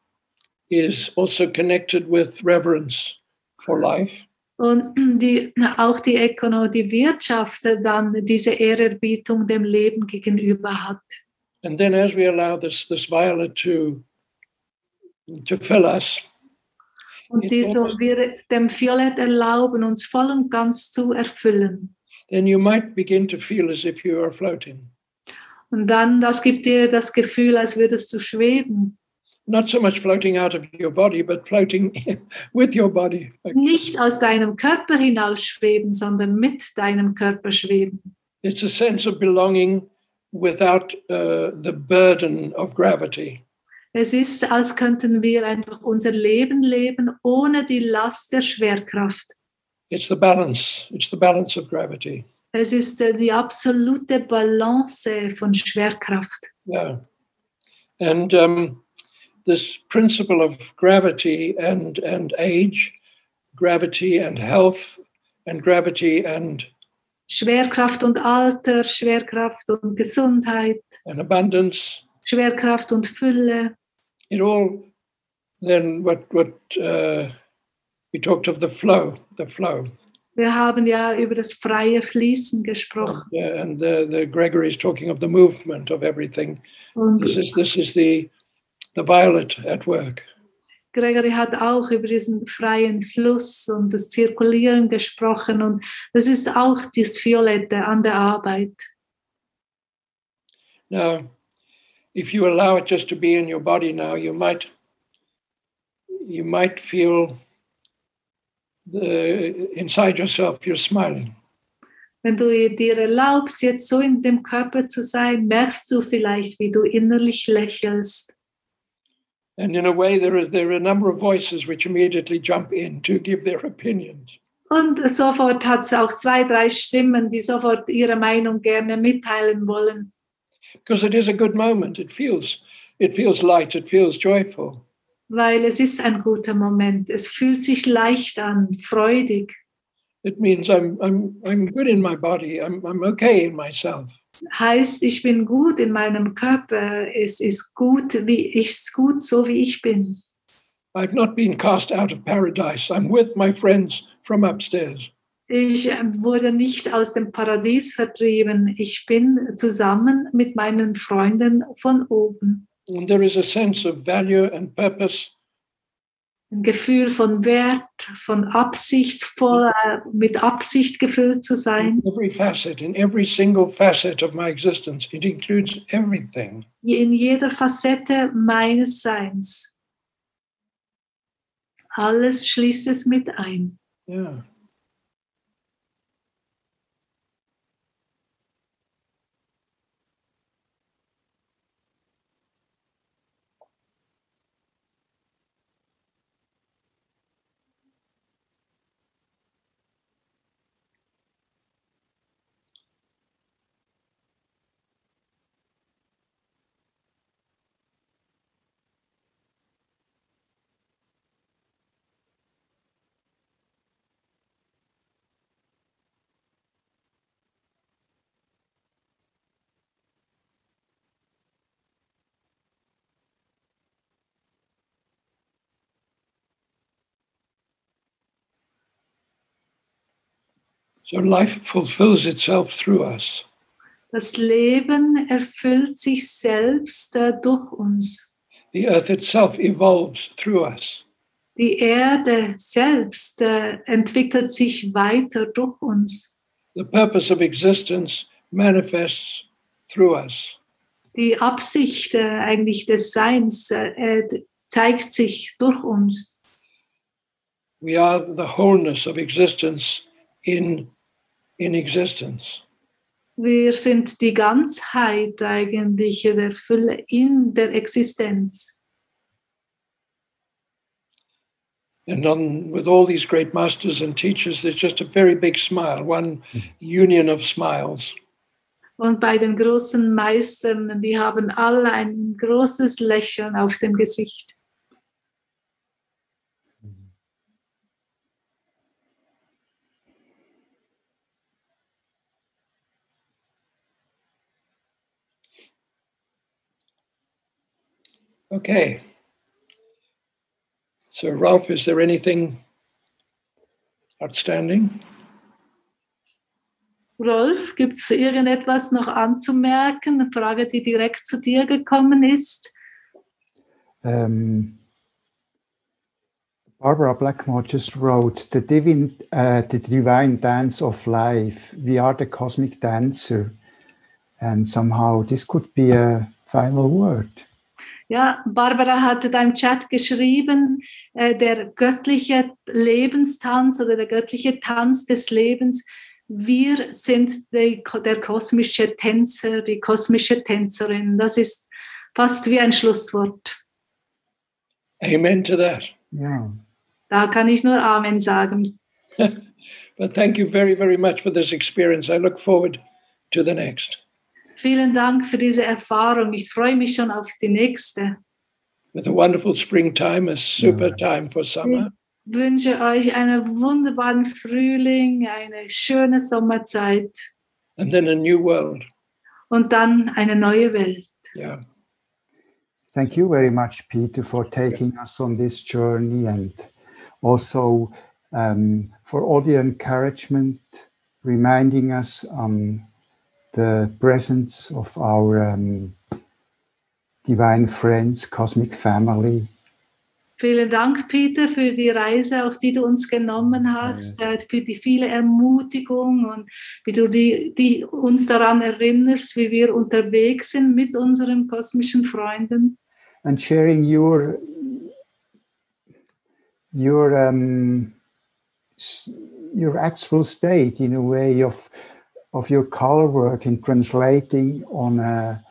is also connected with reverence for life. Und die, auch die Ökonomie, die Wirtschaft dann diese Ehrerbietung dem Leben gegenüber hat. And then as we allow this, this violet to, to fill us, Und die so wir dem Violett erlauben, uns voll und ganz zu erfüllen. then you might begin to feel as if you are floating. Und dann, das gibt dir das Gefühl, als würdest du schweben. Not so much floating out of your body, but floating with your body. Nicht aus deinem Körper hinaus schweben, sondern mit deinem Körper schweben. It's a sense of belonging without uh, the burden of gravity. Es ist, als könnten wir einfach unser Leben leben ohne die Last der Schwerkraft. It's the balance. It's the balance of gravity. Es ist äh, die absolute Balance von Schwerkraft. Yeah. And um, this principle of gravity and, and age, gravity and health, and gravity and, Schwerkraft und Alter, Schwerkraft und Gesundheit, and abundance, Schwerkraft und Fülle. it all then what, what uh, we talked of the flow, the flow. Wir haben ja über das freie Fließen gesprochen. Yeah, and the, the Gregory is talking of the movement of everything. Und This is, this is the, the violet at work. Gregory hat auch über diesen freien Fluss und das Zirkulieren gesprochen. Und das ist auch das Violette an der Arbeit. Now, if you allow it just to be in your body now, you might you might feel the, inside yourself you're smiling. Wenn du dir erlaubst, jetzt so in dem Körper zu sein, merkst du vielleicht, wie du innerlich lächelst. And in a way, there is there are a number of voices which immediately jump in to give their opinions. Und sofort hat es auch zwei, drei Stimmen, die sofort ihre Meinung gerne mitteilen wollen. Because it is a good moment. It feels it feels light, it feels joyful. Weil es ist ein guter Moment. Es fühlt sich leicht an, freudig. It means I'm I'm I'm good in my body. I'm I'm okay in myself. Heißt, ich bin gut in meinem Körper. Es ist gut, wie ich gut, so wie ich bin. I've not been cast out of paradise. I'm with my friends from upstairs. Ich äh, wurde nicht aus dem Paradies vertrieben. Ich bin zusammen mit meinen Freunden von oben. And there is a sense of value and purpose Ein Gefühl von Wert, von absichtsvoll, mit Absicht gefüllt zu sein. in every facet, in every single facet of my existence. It includes everything. in jeder Facette meines Seins. Alles schließt es mit ein. Yeah. So life fulfills itself through us. Das Leben erfüllt sich selbst durch uns. The earth itself evolves through us. Die Erde selbst äh, entwickelt sich weiter durch uns. The purpose of existence manifests through us. Die Absicht äh, eigentlich des Seins äh, zeigt sich durch uns. We are the wholeness of existence in, in existence. Wir sind die Ganzheit eigentlich der Fülle in der Existenz. And on, with all these great masters and teachers, there's just a very big smile, one union of smiles. Und bei den großen Meistern, die haben alle ein großes Lächeln auf dem Gesicht. Okay. So, Ralph, is there anything outstanding? Rolf, gibt es irgendetwas noch anzumerken? Eine Frage, die direkt zu dir gekommen ist? Um, Barbara Blackmore just wrote the divine, uh, the divine dance of life. We are the cosmic dancer, and somehow this could be a final word. Ja, Barbara hatte da im Chat geschrieben, äh, der göttliche Lebenstanz oder der göttliche Tanz des Lebens. Wir sind die, der kosmische Tänzer, die kosmische Tänzerin. Das ist fast wie ein Schlusswort. Amen to that. Yeah. Da kann ich nur Amen sagen. But thank you very, very much for this experience. I look forward to the next. Vielen Dank für diese Erfahrung. Ich freue mich schon auf die nächste. With a wonderful springtime, a super time for summer. Ich wünsche euch einen wunderbaren Frühling, eine schöne Sommerzeit and then a new world. und dann eine neue Welt. Yeah. Thank you very much, Peter, for taking us on this journey and also um, for all the encouragement, reminding us on the presence of our um, divine friends, cosmic family. Vielen Dank, Peter, für die Reise, auf die du uns genommen hast, äh, für die viele Ermutigung und wie du die, die uns daran erinnerst, wie wir unterwegs sind mit unseren kosmischen Freunden. and sharing your your um, your actual state in a way of of your color work and translating on a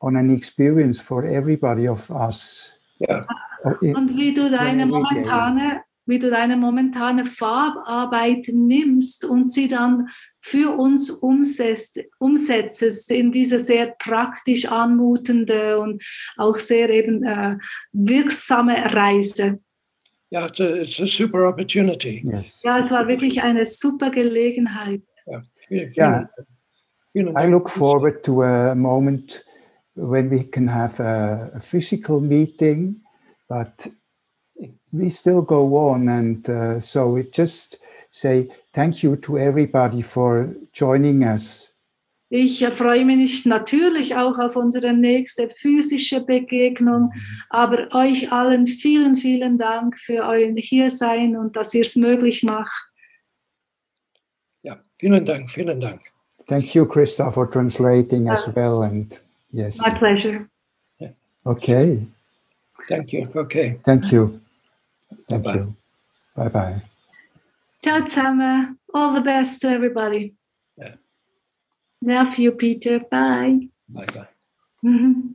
on an experience for everybody of us. Yeah. Uh, in- Und wie du deine momentane, wie du deine momentane Farbarbeit nimmst und sie dann für uns umsetzt, umsetzt in diese sehr praktisch anmutende und auch sehr eben äh, wirksame Reise. Yeah, it's a, it's a super opportunity. Yes. Ja, es war wirklich eine super Gelegenheit. Vielen- Yeah. vielen I look forward to a moment when we can have a, a physical meeting, but we still go on. And uh, so we just say thank you to everybody for joining us. Ich freue mich natürlich auch auf unsere nächste physische Begegnung, aber euch allen vielen, vielen Dank für euer Hiersein und dass ihr es möglich macht. Ja, vielen Dank, vielen Dank. Thank you, Krista, for translating as well. And yes, My pleasure. okay. Thank you. Okay. Thank you. Thank Bye-bye. you. Bye bye. Ciao zusammen. All the best to everybody. Yeah. Love you, Peter. Bye. Bye bye. Mhm.